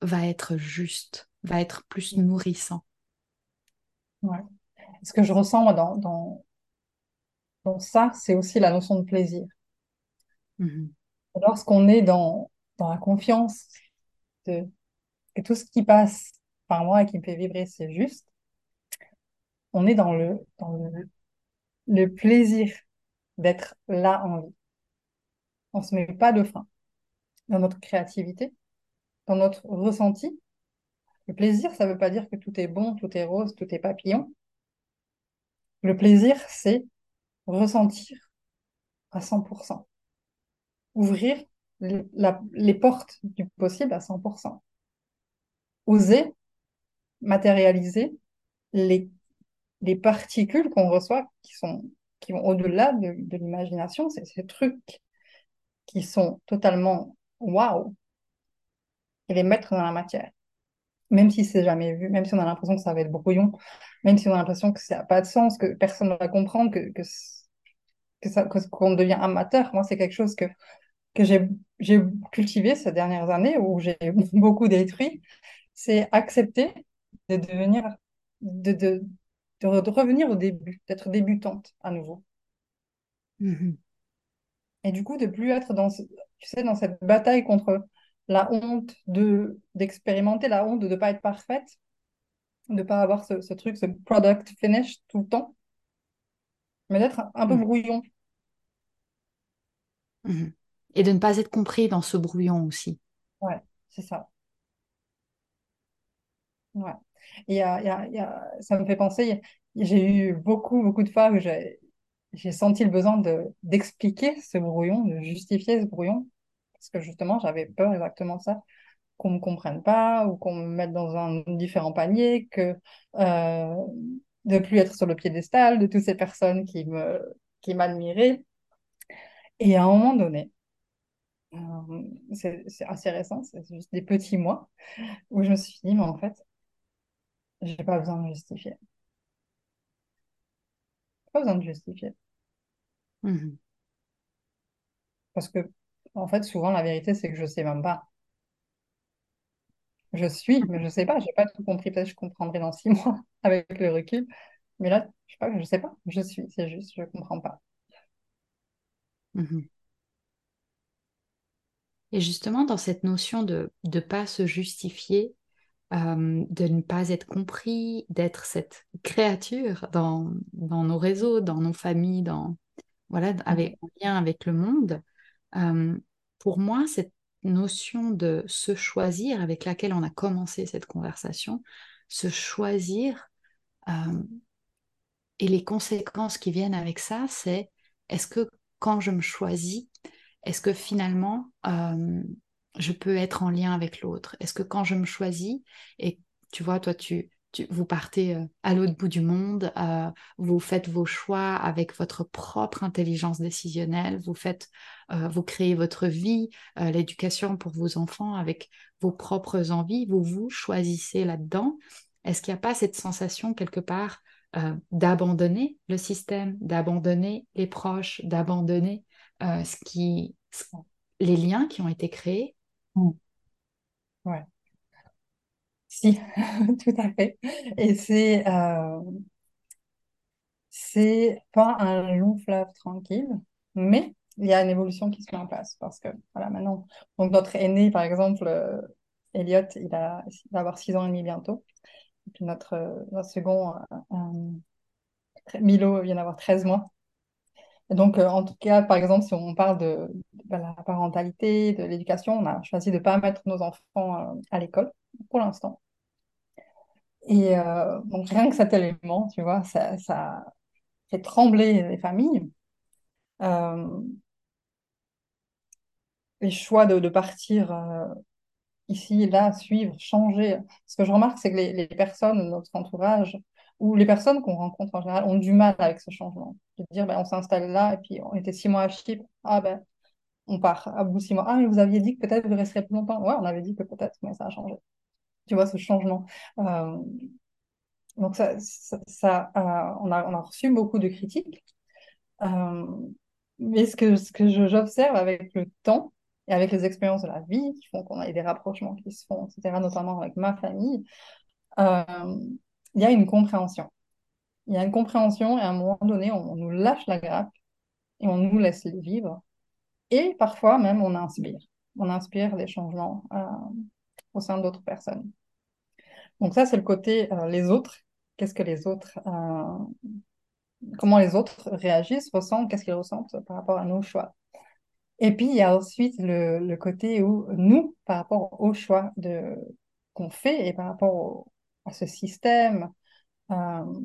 va être juste, va être plus nourrissant. Ouais. Ce que je ressens dans, donc ça, c'est aussi la notion de plaisir. Mhm. Lorsqu'on est dans, dans la confiance de, que tout ce qui passe par moi et qui me fait vibrer, c'est juste, on est dans le, dans le, le plaisir d'être là en vie. On ne se met pas de frein dans notre créativité, dans notre ressenti. Le plaisir, ça ne veut pas dire que tout est bon, tout est rose, tout est papillon. Le plaisir, c'est ressentir à 100%. Ouvrir les portes du possible à 100%. Oser matérialiser les, les particules qu'on reçoit qui sont qui vont au-delà de, de l'imagination, c'est ces trucs qui sont totalement waouh, et les mettre dans la matière. Même si c'est jamais vu, même si on a l'impression que ça va être brouillon, même si on a l'impression que ça n'a pas de sens, que personne ne va comprendre, que, que que ça, qu'on devient amateur. Moi, c'est quelque chose que, que j'ai, j'ai cultivé ces dernières années où j'ai beaucoup détruit. C'est accepter de devenir, de, de, de, revenir au début, d'être débutante à nouveau. Mm-hmm. Et du coup, de plus être dans, tu sais, dans cette bataille contre la honte de d'expérimenter, la honte de ne pas être parfaite, de ne pas avoir ce, ce, truc, ce product finish tout le temps, mais d'être un, peu mm. brouillon. Mhm. Et de ne pas être compris dans ce brouillon aussi. Ouais, c'est ça. Ouais. Et y a, y a, y a, ça me fait penser, j'ai eu beaucoup, beaucoup de fois où j'ai senti le besoin de d'expliquer ce brouillon, de justifier ce brouillon, parce que justement, j'avais peur exactement de ça, qu'on ne me comprenne pas ou qu'on me mette dans un différent panier, que euh, de plus être sur le piédestal de toutes ces personnes qui me qui m'admiraient et à un moment donné, Euh, c'est assez récent, c'est juste des petits mois où je me suis dit, mais en fait, j'ai pas besoin de justifier. Pas besoin de justifier. Mhm. Parce que, en fait, souvent, la vérité, c'est que je sais même pas. Je suis, mais je sais pas, j'ai pas tout compris. Peut-être que je comprendrai dans six mois avec le recul. Mais là, je sais pas, je sais pas. Je suis, c'est juste, je comprends pas. Mhm. Et justement, dans cette notion de ne pas se justifier, euh, de ne pas être compris, d'être cette créature dans, dans nos réseaux, dans nos familles, dans, voilà, avec, en lien avec le monde, euh, pour moi, cette notion de se choisir avec laquelle on a commencé cette conversation, se choisir euh, et les conséquences qui viennent avec ça, c'est est-ce que quand je me choisis, est-ce que finalement euh, je peux être en lien avec l'autre? Est-ce que quand je me choisis, et tu vois, toi, tu, vous partez euh, à l'autre bout du monde, euh, vous faites vos choix avec votre propre intelligence décisionnelle, vous faites, vous créez votre vie, l'éducation pour vos enfants avec vos propres envies, vous vous choisissez là-dedans. Est-ce qu'il n'y a pas cette sensation quelque part d'abandonner le système, d'abandonner les proches, d'abandonner euh, ce qui, les liens qui ont été créés? Mm. Ouais. Si, tout à fait. Et c'est euh, pas un long fleuve tranquille, mais il y a une évolution qui se met en place parce que voilà maintenant donc notre aîné par exemple euh, Elliot il va avoir six ans et demi bientôt et puis notre, notre second Milo vient d'avoir 13 mois donc, euh, en tout cas, par exemple, si on parle de, la parentalité, de l'éducation, on a choisi de ne pas mettre nos enfants euh, à l'école pour l'instant. Et euh, donc, rien que cet élément, tu vois, ça, fait trembler les familles. les choix de, de partir ici, là, suivre, changer. Ce que je remarque, c'est que les, les personnes de notre entourage ou les personnes qu'on rencontre en général ont du mal avec ce changement. De dire, ben, on s'installe là, et puis on était six mois à Chypre, ah ben, on part à bout de six mois. Ah, mais vous aviez dit que peut-être vous resterez plus longtemps. Ouais, on avait dit que peut-être, mais ça a changé. Tu vois, ce changement. Euh, donc, ça, euh, on, a, on, a, reçu beaucoup de critiques. Euh, mais ce que, ce que j'observe avec le temps et avec les expériences de la vie qui font qu'on a des rapprochements qui se font, etc., notamment avec ma famille, il y a une compréhension. Il y a une compréhension et à un moment donné, on, nous lâche la grappe et on nous laisse vivre. Et parfois même, on inspire. On inspire des changements au sein d'autres personnes. Donc ça, c'est le côté euh, les autres. Qu'est-ce que les autres, euh, comment les autres réagissent, ressentent, qu'est-ce qu'ils ressentent par rapport à nos choix. Et puis, il y a ensuite le, côté où nous, par rapport aux choix de, qu'on fait et par rapport à ce système euh,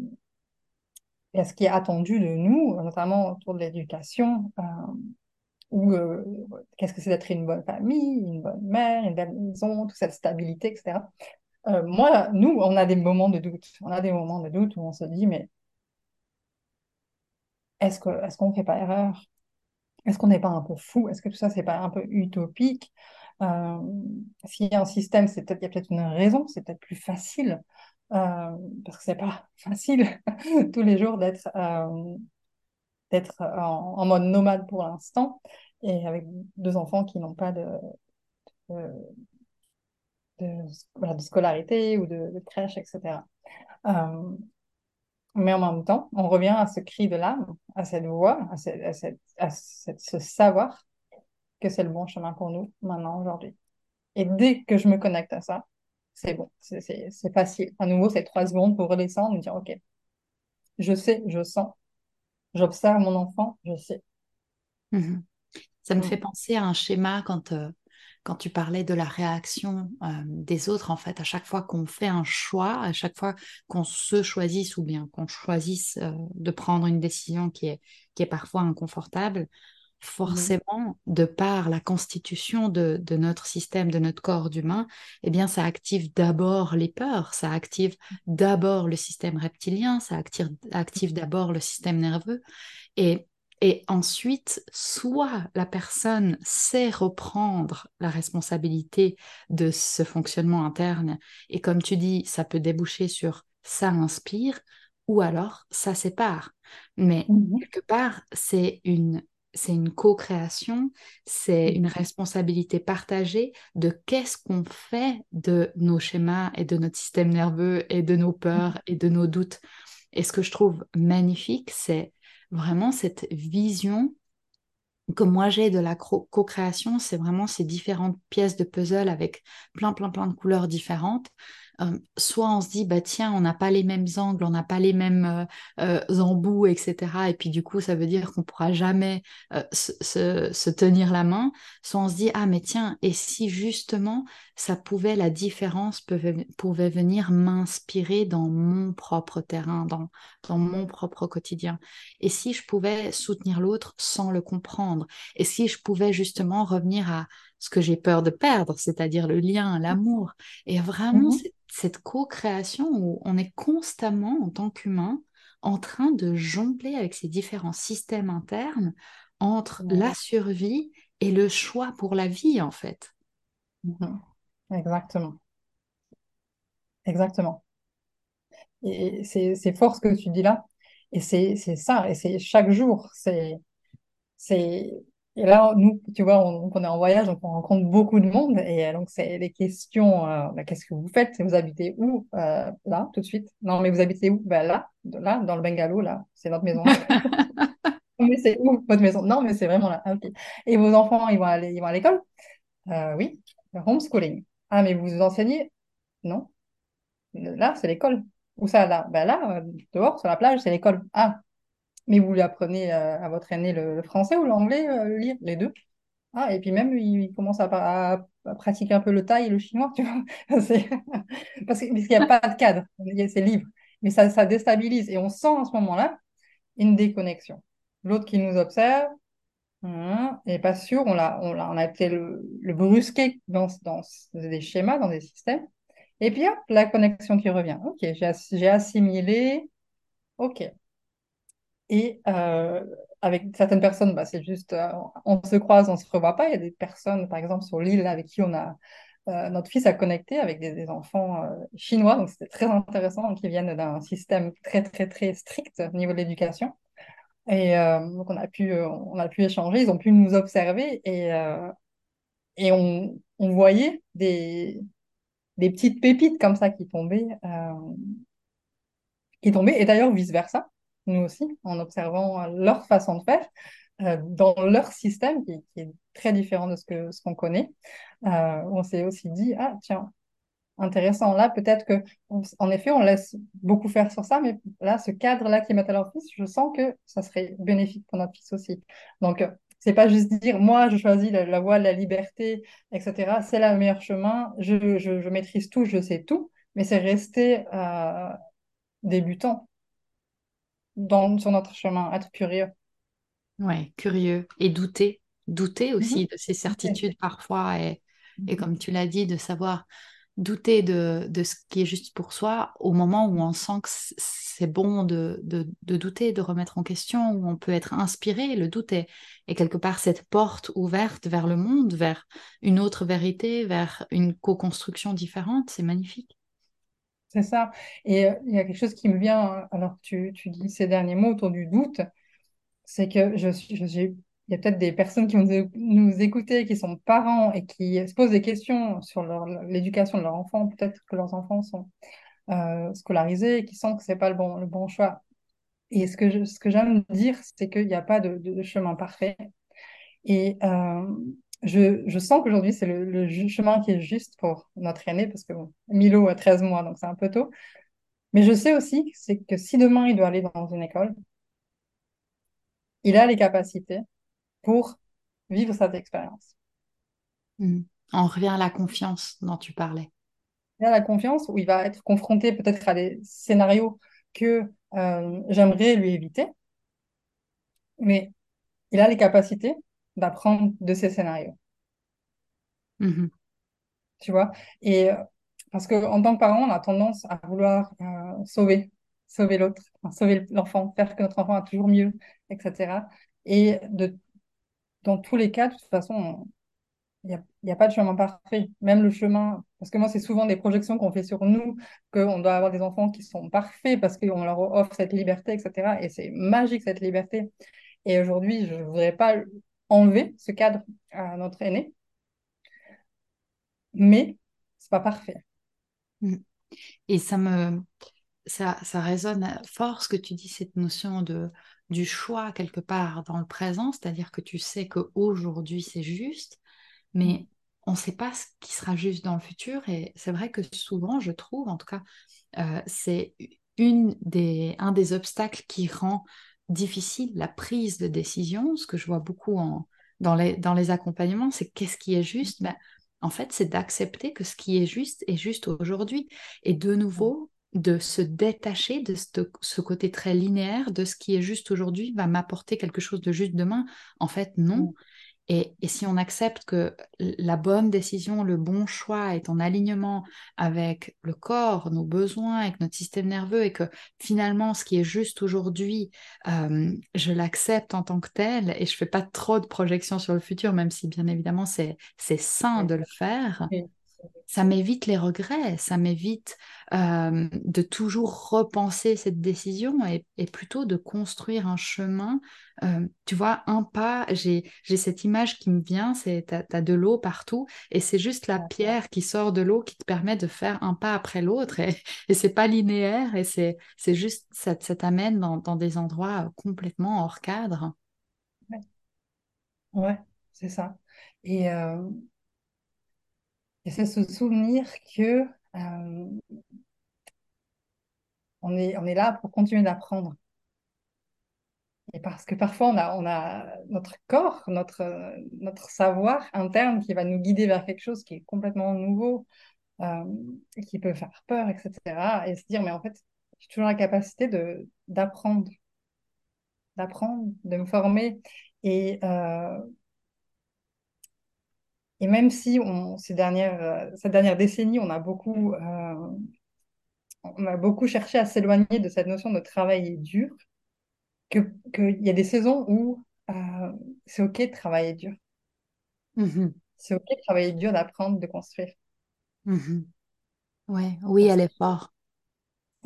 et à ce qui est attendu de nous, notamment autour de l'éducation, ou euh, qu'est-ce que c'est d'être une bonne famille, une bonne mère, une belle maison, toute cette stabilité, etc. moi, nous, on a des moments de doute. On a des moments de doute où on se dit, mais est-ce qu'on ne fait pas erreur? Est-ce qu'on n'est pas un peu fou? Est-ce que tout ça, c'est pas un peu utopique? Euh, S'il y a un système, il y a peut-être une raison, c'est peut-être plus facile, euh, parce que c'est pas facile tous les jours d'être euh, d'être en, mode nomade pour l'instant, et avec deux enfants qui n'ont pas de, de, de, scolarité ou de, crèche, etc. mais en même temps, on revient à ce cri de l'âme, à cette voix, à, cette, à ce savoir que c'est le bon chemin pour nous maintenant, aujourd'hui. Et dès que je me connecte à ça, c'est bon, c'est facile. À nouveau, c'est trois secondes pour redescendre et dire, OK, je sais, je sens, j'observe mon enfant, je sais. Mhm. Ça me fait penser à un schéma quand, euh, quand tu parlais de la réaction euh, des autres, en fait, à chaque fois qu'on fait un choix, à chaque fois qu'on se choisisse ou bien qu'on choisisse euh, de prendre une décision qui est, qui est parfois inconfortable, forcément, de par la constitution de, notre système, de notre corps d'humain, eh bien, ça active d'abord les peurs, ça active d'abord le système reptilien, ça active, active d'abord le système nerveux. Et Et ensuite, soit la personne sait reprendre la responsabilité de ce fonctionnement interne, et comme tu dis, ça peut déboucher sur ça inspire, ou alors ça sépare. Mais Mhm. quelque part, c'est une, c'est une co-création, c'est une responsabilité partagée de qu'est-ce qu'on fait de nos schémas et de notre système nerveux et de nos peurs et de nos doutes. Et ce que je trouve magnifique, c'est vraiment cette vision que moi j'ai de la co-création, c'est vraiment ces différentes pièces de puzzle avec plein, plein, plein de couleurs différentes. Soit on se dit, bah tiens, on n'a pas les mêmes angles, on n'a pas les mêmes euh, embouts, etc. Et puis du coup, ça veut dire qu'on pourra jamais euh, se, se- se tenir la main. Soit on se dit, ah mais tiens, et si justement ça pouvait, la différence pouvait, pouvait venir m'inspirer dans mon propre terrain, dans, dans mon propre quotidien? Et si je pouvais soutenir l'autre sans le comprendre, et si je pouvais justement revenir à ce que j'ai peur de perdre, c'est-à-dire le lien, l'amour, et vraiment Mhm. cette, cette co-création où on est constamment en tant qu'humain en train de jongler avec ces différents systèmes internes entre la Ouais. survie et le choix pour la vie, en fait. Exactement. Exactement. Et c'est fort ce que tu dis là. Et c'est ça. Et c'est chaque jour. C'est et là nous tu vois on, donc on est en voyage donc on rencontre beaucoup de monde et euh, donc c'est des questions. euh, bah, qu'est-ce que vous faites? Vous habitez où? Euh, là tout de suite? Non mais vous habitez où? Ben là là dans le bungalow là. C'est notre maison. Mais c'est où votre maison? Non mais c'est vraiment là. Ah, ok. Et vos enfants ils vont aller ils vont à l'école? Euh, oui. Homeschooling. Ah mais vous enseignez? Non. Là, c'est l'école. Où ça, là? Ben là, euh, dehors, sur la plage, c'est l'école. Ah, mais vous lui apprenez euh, à votre aîné le, français ou l'anglais, euh, le lire? Les deux? Ah, et puis même, il, commence à, pratiquer un peu le thaï et le chinois, tu vois. C'est- Parce qu'il n'y a pas de cadre, il y a ces livres. Mais ça, ça déstabilise. Et on sent à ce moment-là une déconnexion. L'autre qui nous observe, hum, et pas sûr, on l'a, on l'a, on a été le, le brusquer dans, dans des schémas, dans des systèmes. Et puis, hop, la connexion qui revient. OK, j'ai assimilé. OK. Et euh, avec certaines personnes, bah, c'est juste, euh, on se croise, on se revoit pas. Il y a des personnes, par exemple, sur l'île avec qui on a, euh, notre fils a connecté avec des, enfants euh, chinois. Donc, c'était très intéressant, qui viennent d'un système très, très, très strict au niveau de l'éducation. Et euh, donc, on a pu, on a pu échanger, ils ont pu nous observer et, et on, on voyait des, des petites pépites comme ça qui tombaient. qui tombaient, et d'ailleurs vice-versa, nous aussi, en observant leur façon de faire, euh, dans leur système qui, est très différent de ce que, ce qu'on connaît, euh, on s'est aussi dit, ah tiens, intéressant, là peut-être que, en effet, on laisse beaucoup faire sur ça, mais là, ce cadre-là qui met à leur fils, je sens que ça serait bénéfique pour notre fils aussi. Donc, euh, c'est pas juste dire, moi, je choisis la, voie de la liberté, etc. C'est le meilleur chemin, je, je, maîtrise tout, je sais tout, mais c'est rester débutant dans, sur notre chemin, être curieux. Ouais, curieux et douter, douter Mhm. aussi de ses certitudes parfois et, et Mhm. comme tu l'as dit, de savoir douter de, de ce qui est juste pour soi au moment où on sent que c'est bon de, de, de douter, de remettre en question, où on peut être inspiré. Le doute est, est quelque part cette porte ouverte vers le monde, vers une autre vérité, vers une co-construction différente. C'est magnifique. C'est ça. Et euh, il y a quelque chose qui me vient, euh, alors tu, tu dis ces derniers mots autour du doute, c'est que je je il y a peut-être des personnes qui vont nous écouter, qui sont parents et qui se posent des questions sur l'éducation de leurs enfants. Peut-être que leurs enfants sont euh, scolarisés et qui sentent que c'est pas le bon, le bon choix. Et ce que je- ce que j'aime dire, c'est qu'il n'y a pas de, chemin parfait. Et je, je sens qu'aujourd'hui, c'est le, chemin qui est juste pour notre aîné, parce que bon, Milo a 13 mois, donc c'est un peu tôt. Mais je sais aussi que c'est que si demain il doit aller dans une école, il a les capacités pour vivre cette expérience. Mm. On revient à la confiance dont tu parlais. Il a la confiance où il va être confronté peut-être à des scénarios que euh, j'aimerais lui éviter, mais il a les capacités d'apprendre de ces scénarios, Mhm. tu vois? Et euh, parce qu'en tant que parent, on a tendance à vouloir euh, sauver, sauver l'autre, enfin, sauver l'enfant, faire que notre enfant a toujours mieux, etc. Et de, dans tous les cas, de toute façon, il n'y a, y a pas de chemin parfait. Même le chemin, parce que moi, c'est souvent des projections qu'on fait sur nous, qu'on doit avoir des enfants qui sont parfaits parce qu'on leur offre cette liberté, etc. Et c'est magique, cette liberté. Et aujourd'hui, je ne voudrais pas enlever ce cadre à notre aîné, mais c'est pas parfait. Mm. Et ça me ça, ça résonne fort ce que tu dis, cette notion de du choix quelque part dans le présent, c'est-à-dire que tu sais qu'aujourd'hui c'est juste, mais mm. on ne sait pas ce qui sera juste dans le futur. Et c'est vrai que souvent, je trouve, en tout cas, euh, c'est une des, un des obstacles qui rend difficile la prise de décision. Ce que je vois beaucoup en, dans, les, dans les accompagnements, c'est qu'est-ce qui est juste? Ben, En fait, c'est d'accepter que ce qui est juste est juste aujourd'hui. Et de nouveau, de se détacher de ce, côté très linéaire de ce qui est juste aujourd'hui va m'apporter quelque chose de juste demain. En fait, non. Et, si on accepte que la bonne décision, le bon choix est en alignement avec le corps, nos besoins, avec notre système nerveux, et que finalement, ce qui est juste aujourd'hui, euh, je l'accepte en tant que tel, et je fais pas trop de projections sur le futur, même si bien évidemment c'est sain de le faire ça m'évite les regrets, ça m'évite euh, de toujours repenser cette décision et, plutôt de construire un chemin. Euh, tu vois, un pas, j'ai cette image qui me vient, c'est tu as, de l'eau partout et c'est juste la pierre qui sort de l'eau qui te permet de faire un pas après l'autre et, et c'est pas linéaire et c'est juste, ça, ça t'amène dans, dans, des endroits complètement hors cadre. Ouais, c'est ça. Et euh, et c'est se souvenir que euh, on, est, on est là pour continuer d'apprendre. Et parce que parfois, on a, on a notre corps, notre, notre savoir interne qui va nous guider vers quelque chose qui est complètement nouveau, euh, qui peut faire peur, etc. Et se dire, mais en fait, j'ai toujours la capacité d'apprendre, d'apprendre, de me former. Et euh, et même si on, ces dernières, euh, cette dernière décennie, on a beaucoup, euh, on a beaucoup cherché à s'éloigner de cette notion de travailler dur, qu'il y a des saisons où euh, c'est OK de travailler dur. Mm-hmm. C'est OK de travailler dur, d'apprendre, de construire. Mm-hmm. Ouais, oui, à l'effort.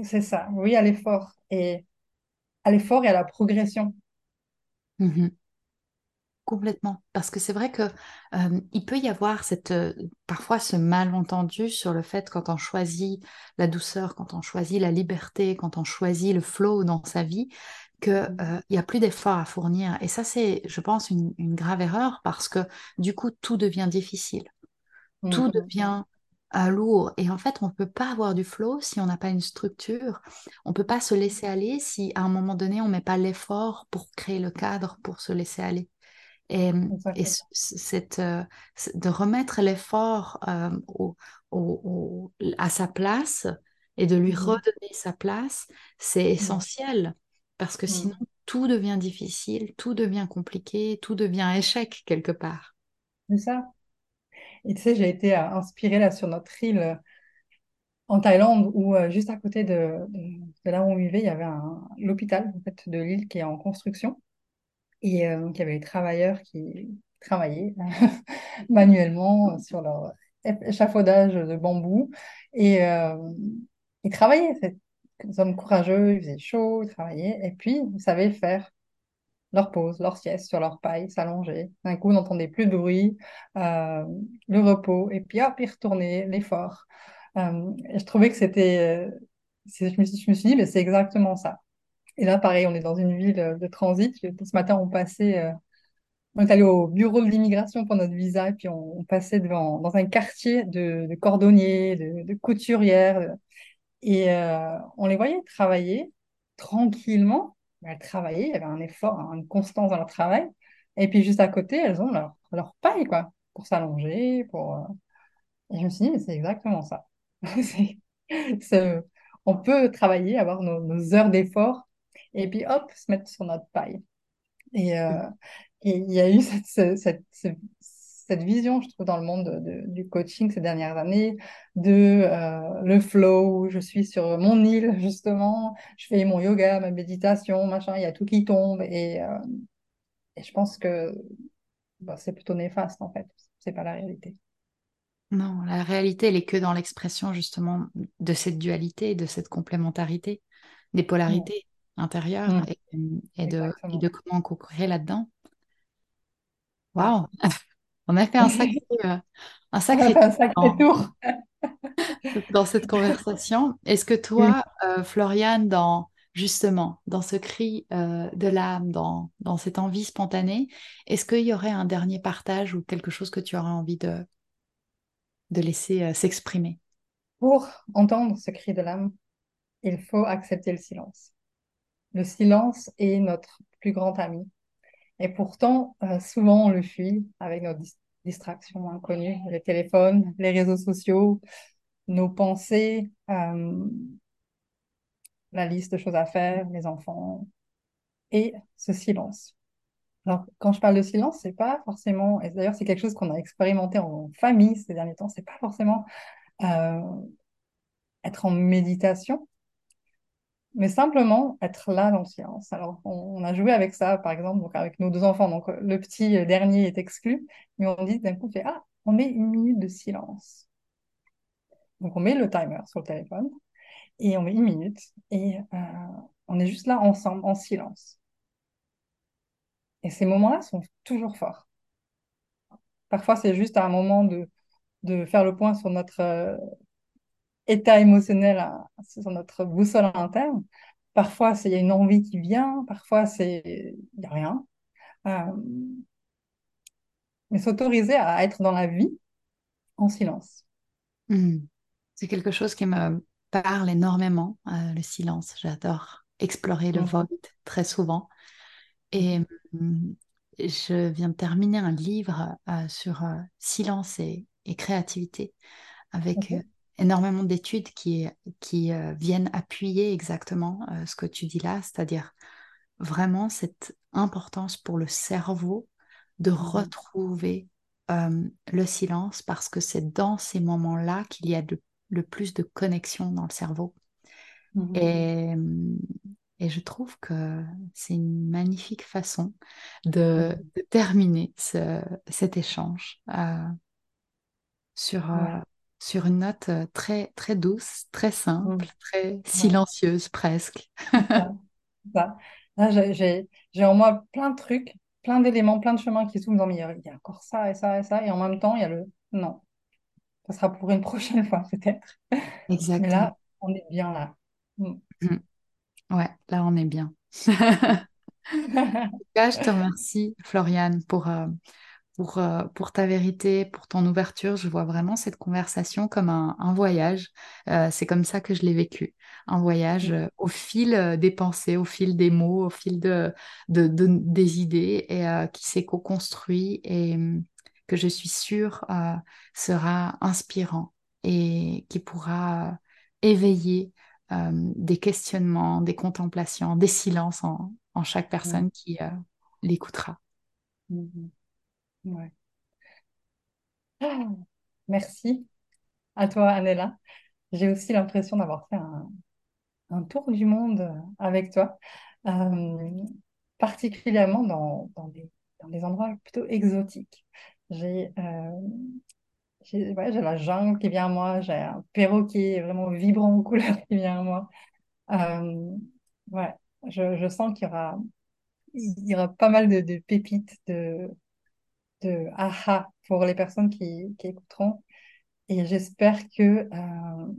C'est ça, oui, à l'effort. Et à l'effort et à la progression. Mm-hmm. Complètement. Parce que c'est vrai que euh, il peut y avoir cette, euh, parfois ce malentendu sur le fait quand on choisit la douceur, quand on choisit la liberté, quand on choisit le flow dans sa vie, qu'il mmh. n'y euh, a plus d'efforts à fournir. Et ça, c'est, je pense, une, grave erreur parce que du coup, tout devient difficile. Tout mmh. devient lourd. Et en fait, on ne peut pas avoir du flow si on n'a pas une structure. On ne peut pas se laisser aller si à un moment donné, on ne met pas l'effort pour créer le cadre pour se laisser aller. Et, cette, euh, de remettre l'effort euh, à sa place et de lui mmh redonner sa place, c'est mmh. essentiel parce que sinon mmh. tout devient difficile, tout devient compliqué, tout devient échec quelque part. C'est ça. Et tu sais, j'ai été euh, inspirée là sur notre île en Thaïlande où juste à côté de, là où on vivait, il y avait l'hôpital en fait, de l'île qui est en construction. Et euh, donc, il y avait les travailleurs qui travaillaient manuellement sur leur échafaudage de bambou. Et euh, ils travaillaient, des hommes courageux, il faisait chaud, ils travaillaient. Et puis, ils savaient faire leur pause, leur sieste sur leur paille, s'allonger. D'un coup, on n'entendait plus de bruit, euh, le repos, et puis hop, ils retournaient, l'effort. et je trouvais que c'était. je je me suis dit, mais c'est exactement ça. Et là, pareil, on est dans une ville de transit. Ce matin, on passait, euh, on est allé au bureau de l'immigration pour notre visa, et puis on, passait devant, dans un quartier de, cordonniers, de, couturières, et euh, on les voyait travailler tranquillement. Elles travaillaient, il y avait un effort, une constance dans leur travail. Et puis juste à côté, elles ont leur, paille, quoi, pour s'allonger, pour... Euh, et je me suis dit, mais c'est exactement ça. on peut travailler, avoir nos heures d'effort et puis hop, se mettre sur notre paille. Et euh, il y a eu cette, cette, cette, vision, je trouve, dans le monde du coaching ces dernières années, de euh, le flow, je suis sur mon île, justement, je fais mon yoga, ma méditation, machin, il y a tout qui tombe. Et, euh, et je pense que bah, c'est plutôt néfaste, en fait. C'est pas la réalité. Non, la réalité, elle est que dans l'expression justement de cette dualité, de cette complémentarité, des polarités intérieures Mm. et, et de, et Exactement. de comment là-dedans. Waouh! On a fait un sacré, euh, un On a sacré fait un sacré tour tour. dans cette conversation. Est-ce que toi, euh, Floriane, dans justement dans ce cri euh, de l'âme, dans, dans cette envie spontanée, est-ce qu'il y aurait un dernier partage ou quelque chose que tu aurais envie de, de laisser euh, s'exprimer? Pour entendre ce cri de l'âme, il faut accepter le silence. Le silence est notre plus grand ami. Et pourtant, euh, souvent, on le fuit avec nos dis- distractions inconnues, les téléphones, les réseaux sociaux, nos pensées, euh, la liste de choses à faire, les enfants, et ce silence. Alors, quand je parle de silence, c'est pas forcément, et d'ailleurs, c'est quelque chose qu'on a expérimenté en famille ces derniers temps, c'est pas forcément euh, être en méditation, mais simplement être là dans le silence. Alors, on, a joué avec ça, par exemple, donc avec nos deux enfants. Donc, le petit euh, dernier est exclu, mais on dit d'un coup, on fait, ah, on met une minute de silence. Donc, on met le timer sur le téléphone et on met une minute et euh, on est juste là ensemble, en silence. Et ces moments-là sont toujours forts. Parfois, c'est juste un moment de, de faire le point sur notre euh, état émotionnel, sur notre boussole interne. Parfois, c'est- il y a une envie qui vient, parfois, c'est il n'y a rien. Euh, mais s'autoriser à être dans la vie en silence. Hmm. C'est quelque chose qui me parle énormément, euh, le silence. J'adore explorer le Mhm. void très souvent. Et hum, je viens de terminer un livre euh, sur silence et, et créativité avec. Énormément d'études qui, qui euh, viennent appuyer exactement euh, ce que tu dis là, c'est-à-dire vraiment cette importance pour le cerveau de Mhm. retrouver euh, le silence parce que c'est dans ces moments-là qu'il y a de- le plus de connexion dans le cerveau. Mhm. Et, hum, et je trouve que c'est une magnifique façon de, de terminer ce- cet échange euh, sur, Ouais. Sur une note euh, très, très douce, très simple, Mhm. très silencieuse presque. Ça, j'ai en moi plein de trucs, plein d'éléments, plein de chemins qui s'ouvrent dans mes... Il y a encore ça et ça et ça. Et en même temps, il y a le... Non, ça sera pour une prochaine fois peut-être. Mais Exactement. là, on est bien là. Mm. Mhm. Ouais, là on est bien. Là, je te remercie, Floriane, pour, euh, pour, euh, pour ta vérité, pour ton ouverture. Je vois vraiment cette conversation comme un, un voyage. Euh, c'est comme ça que je l'ai vécu. Un voyage euh, au fil des pensées, au fil des mots, au fil de, de- de- des idées et qui s'est co-construit et hum, que je suis sûre sera inspirant et qui pourra éveiller des questionnements, des contemplations, des silences en, en chaque Mm. personne qui l'écoutera. Mhm. Ouais. Ah, Merci à toi, Anela. J'ai aussi l'impression d'avoir fait un, tour du monde avec toi, euh, particulièrement dans, dans des, dans des endroits plutôt exotiques. J'ai euh, ouais, la jungle qui vient à moi, j'ai un perroquet vraiment vibrant en couleurs qui vient à moi. Euh, ouais, je, je sens qu'il y aura, il y aura pas mal de, de pépites, de, de aha pour les personnes qui, écouteront. Et j'espère que, euh,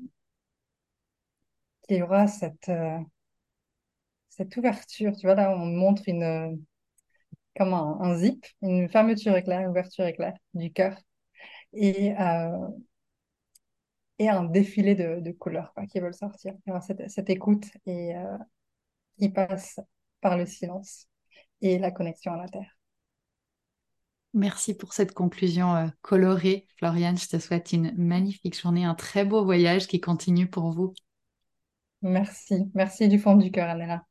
qu'il y aura cette, euh, cette ouverture. Tu vois, là, on montre une, euh, comme un, zip, une fermeture éclair, ouverture éclair du cœur et, euh, et un défilé de, de couleurs quoi, qui veulent sortir. Il y aura cette, cette écoute et, euh, qui passe par le silence et la connexion à la terre. Merci pour cette conclusion euh, colorée, Floriane. Je te souhaite une magnifique journée, un très beau voyage qui continue pour vous. Merci, merci du fond du cœur, Anela.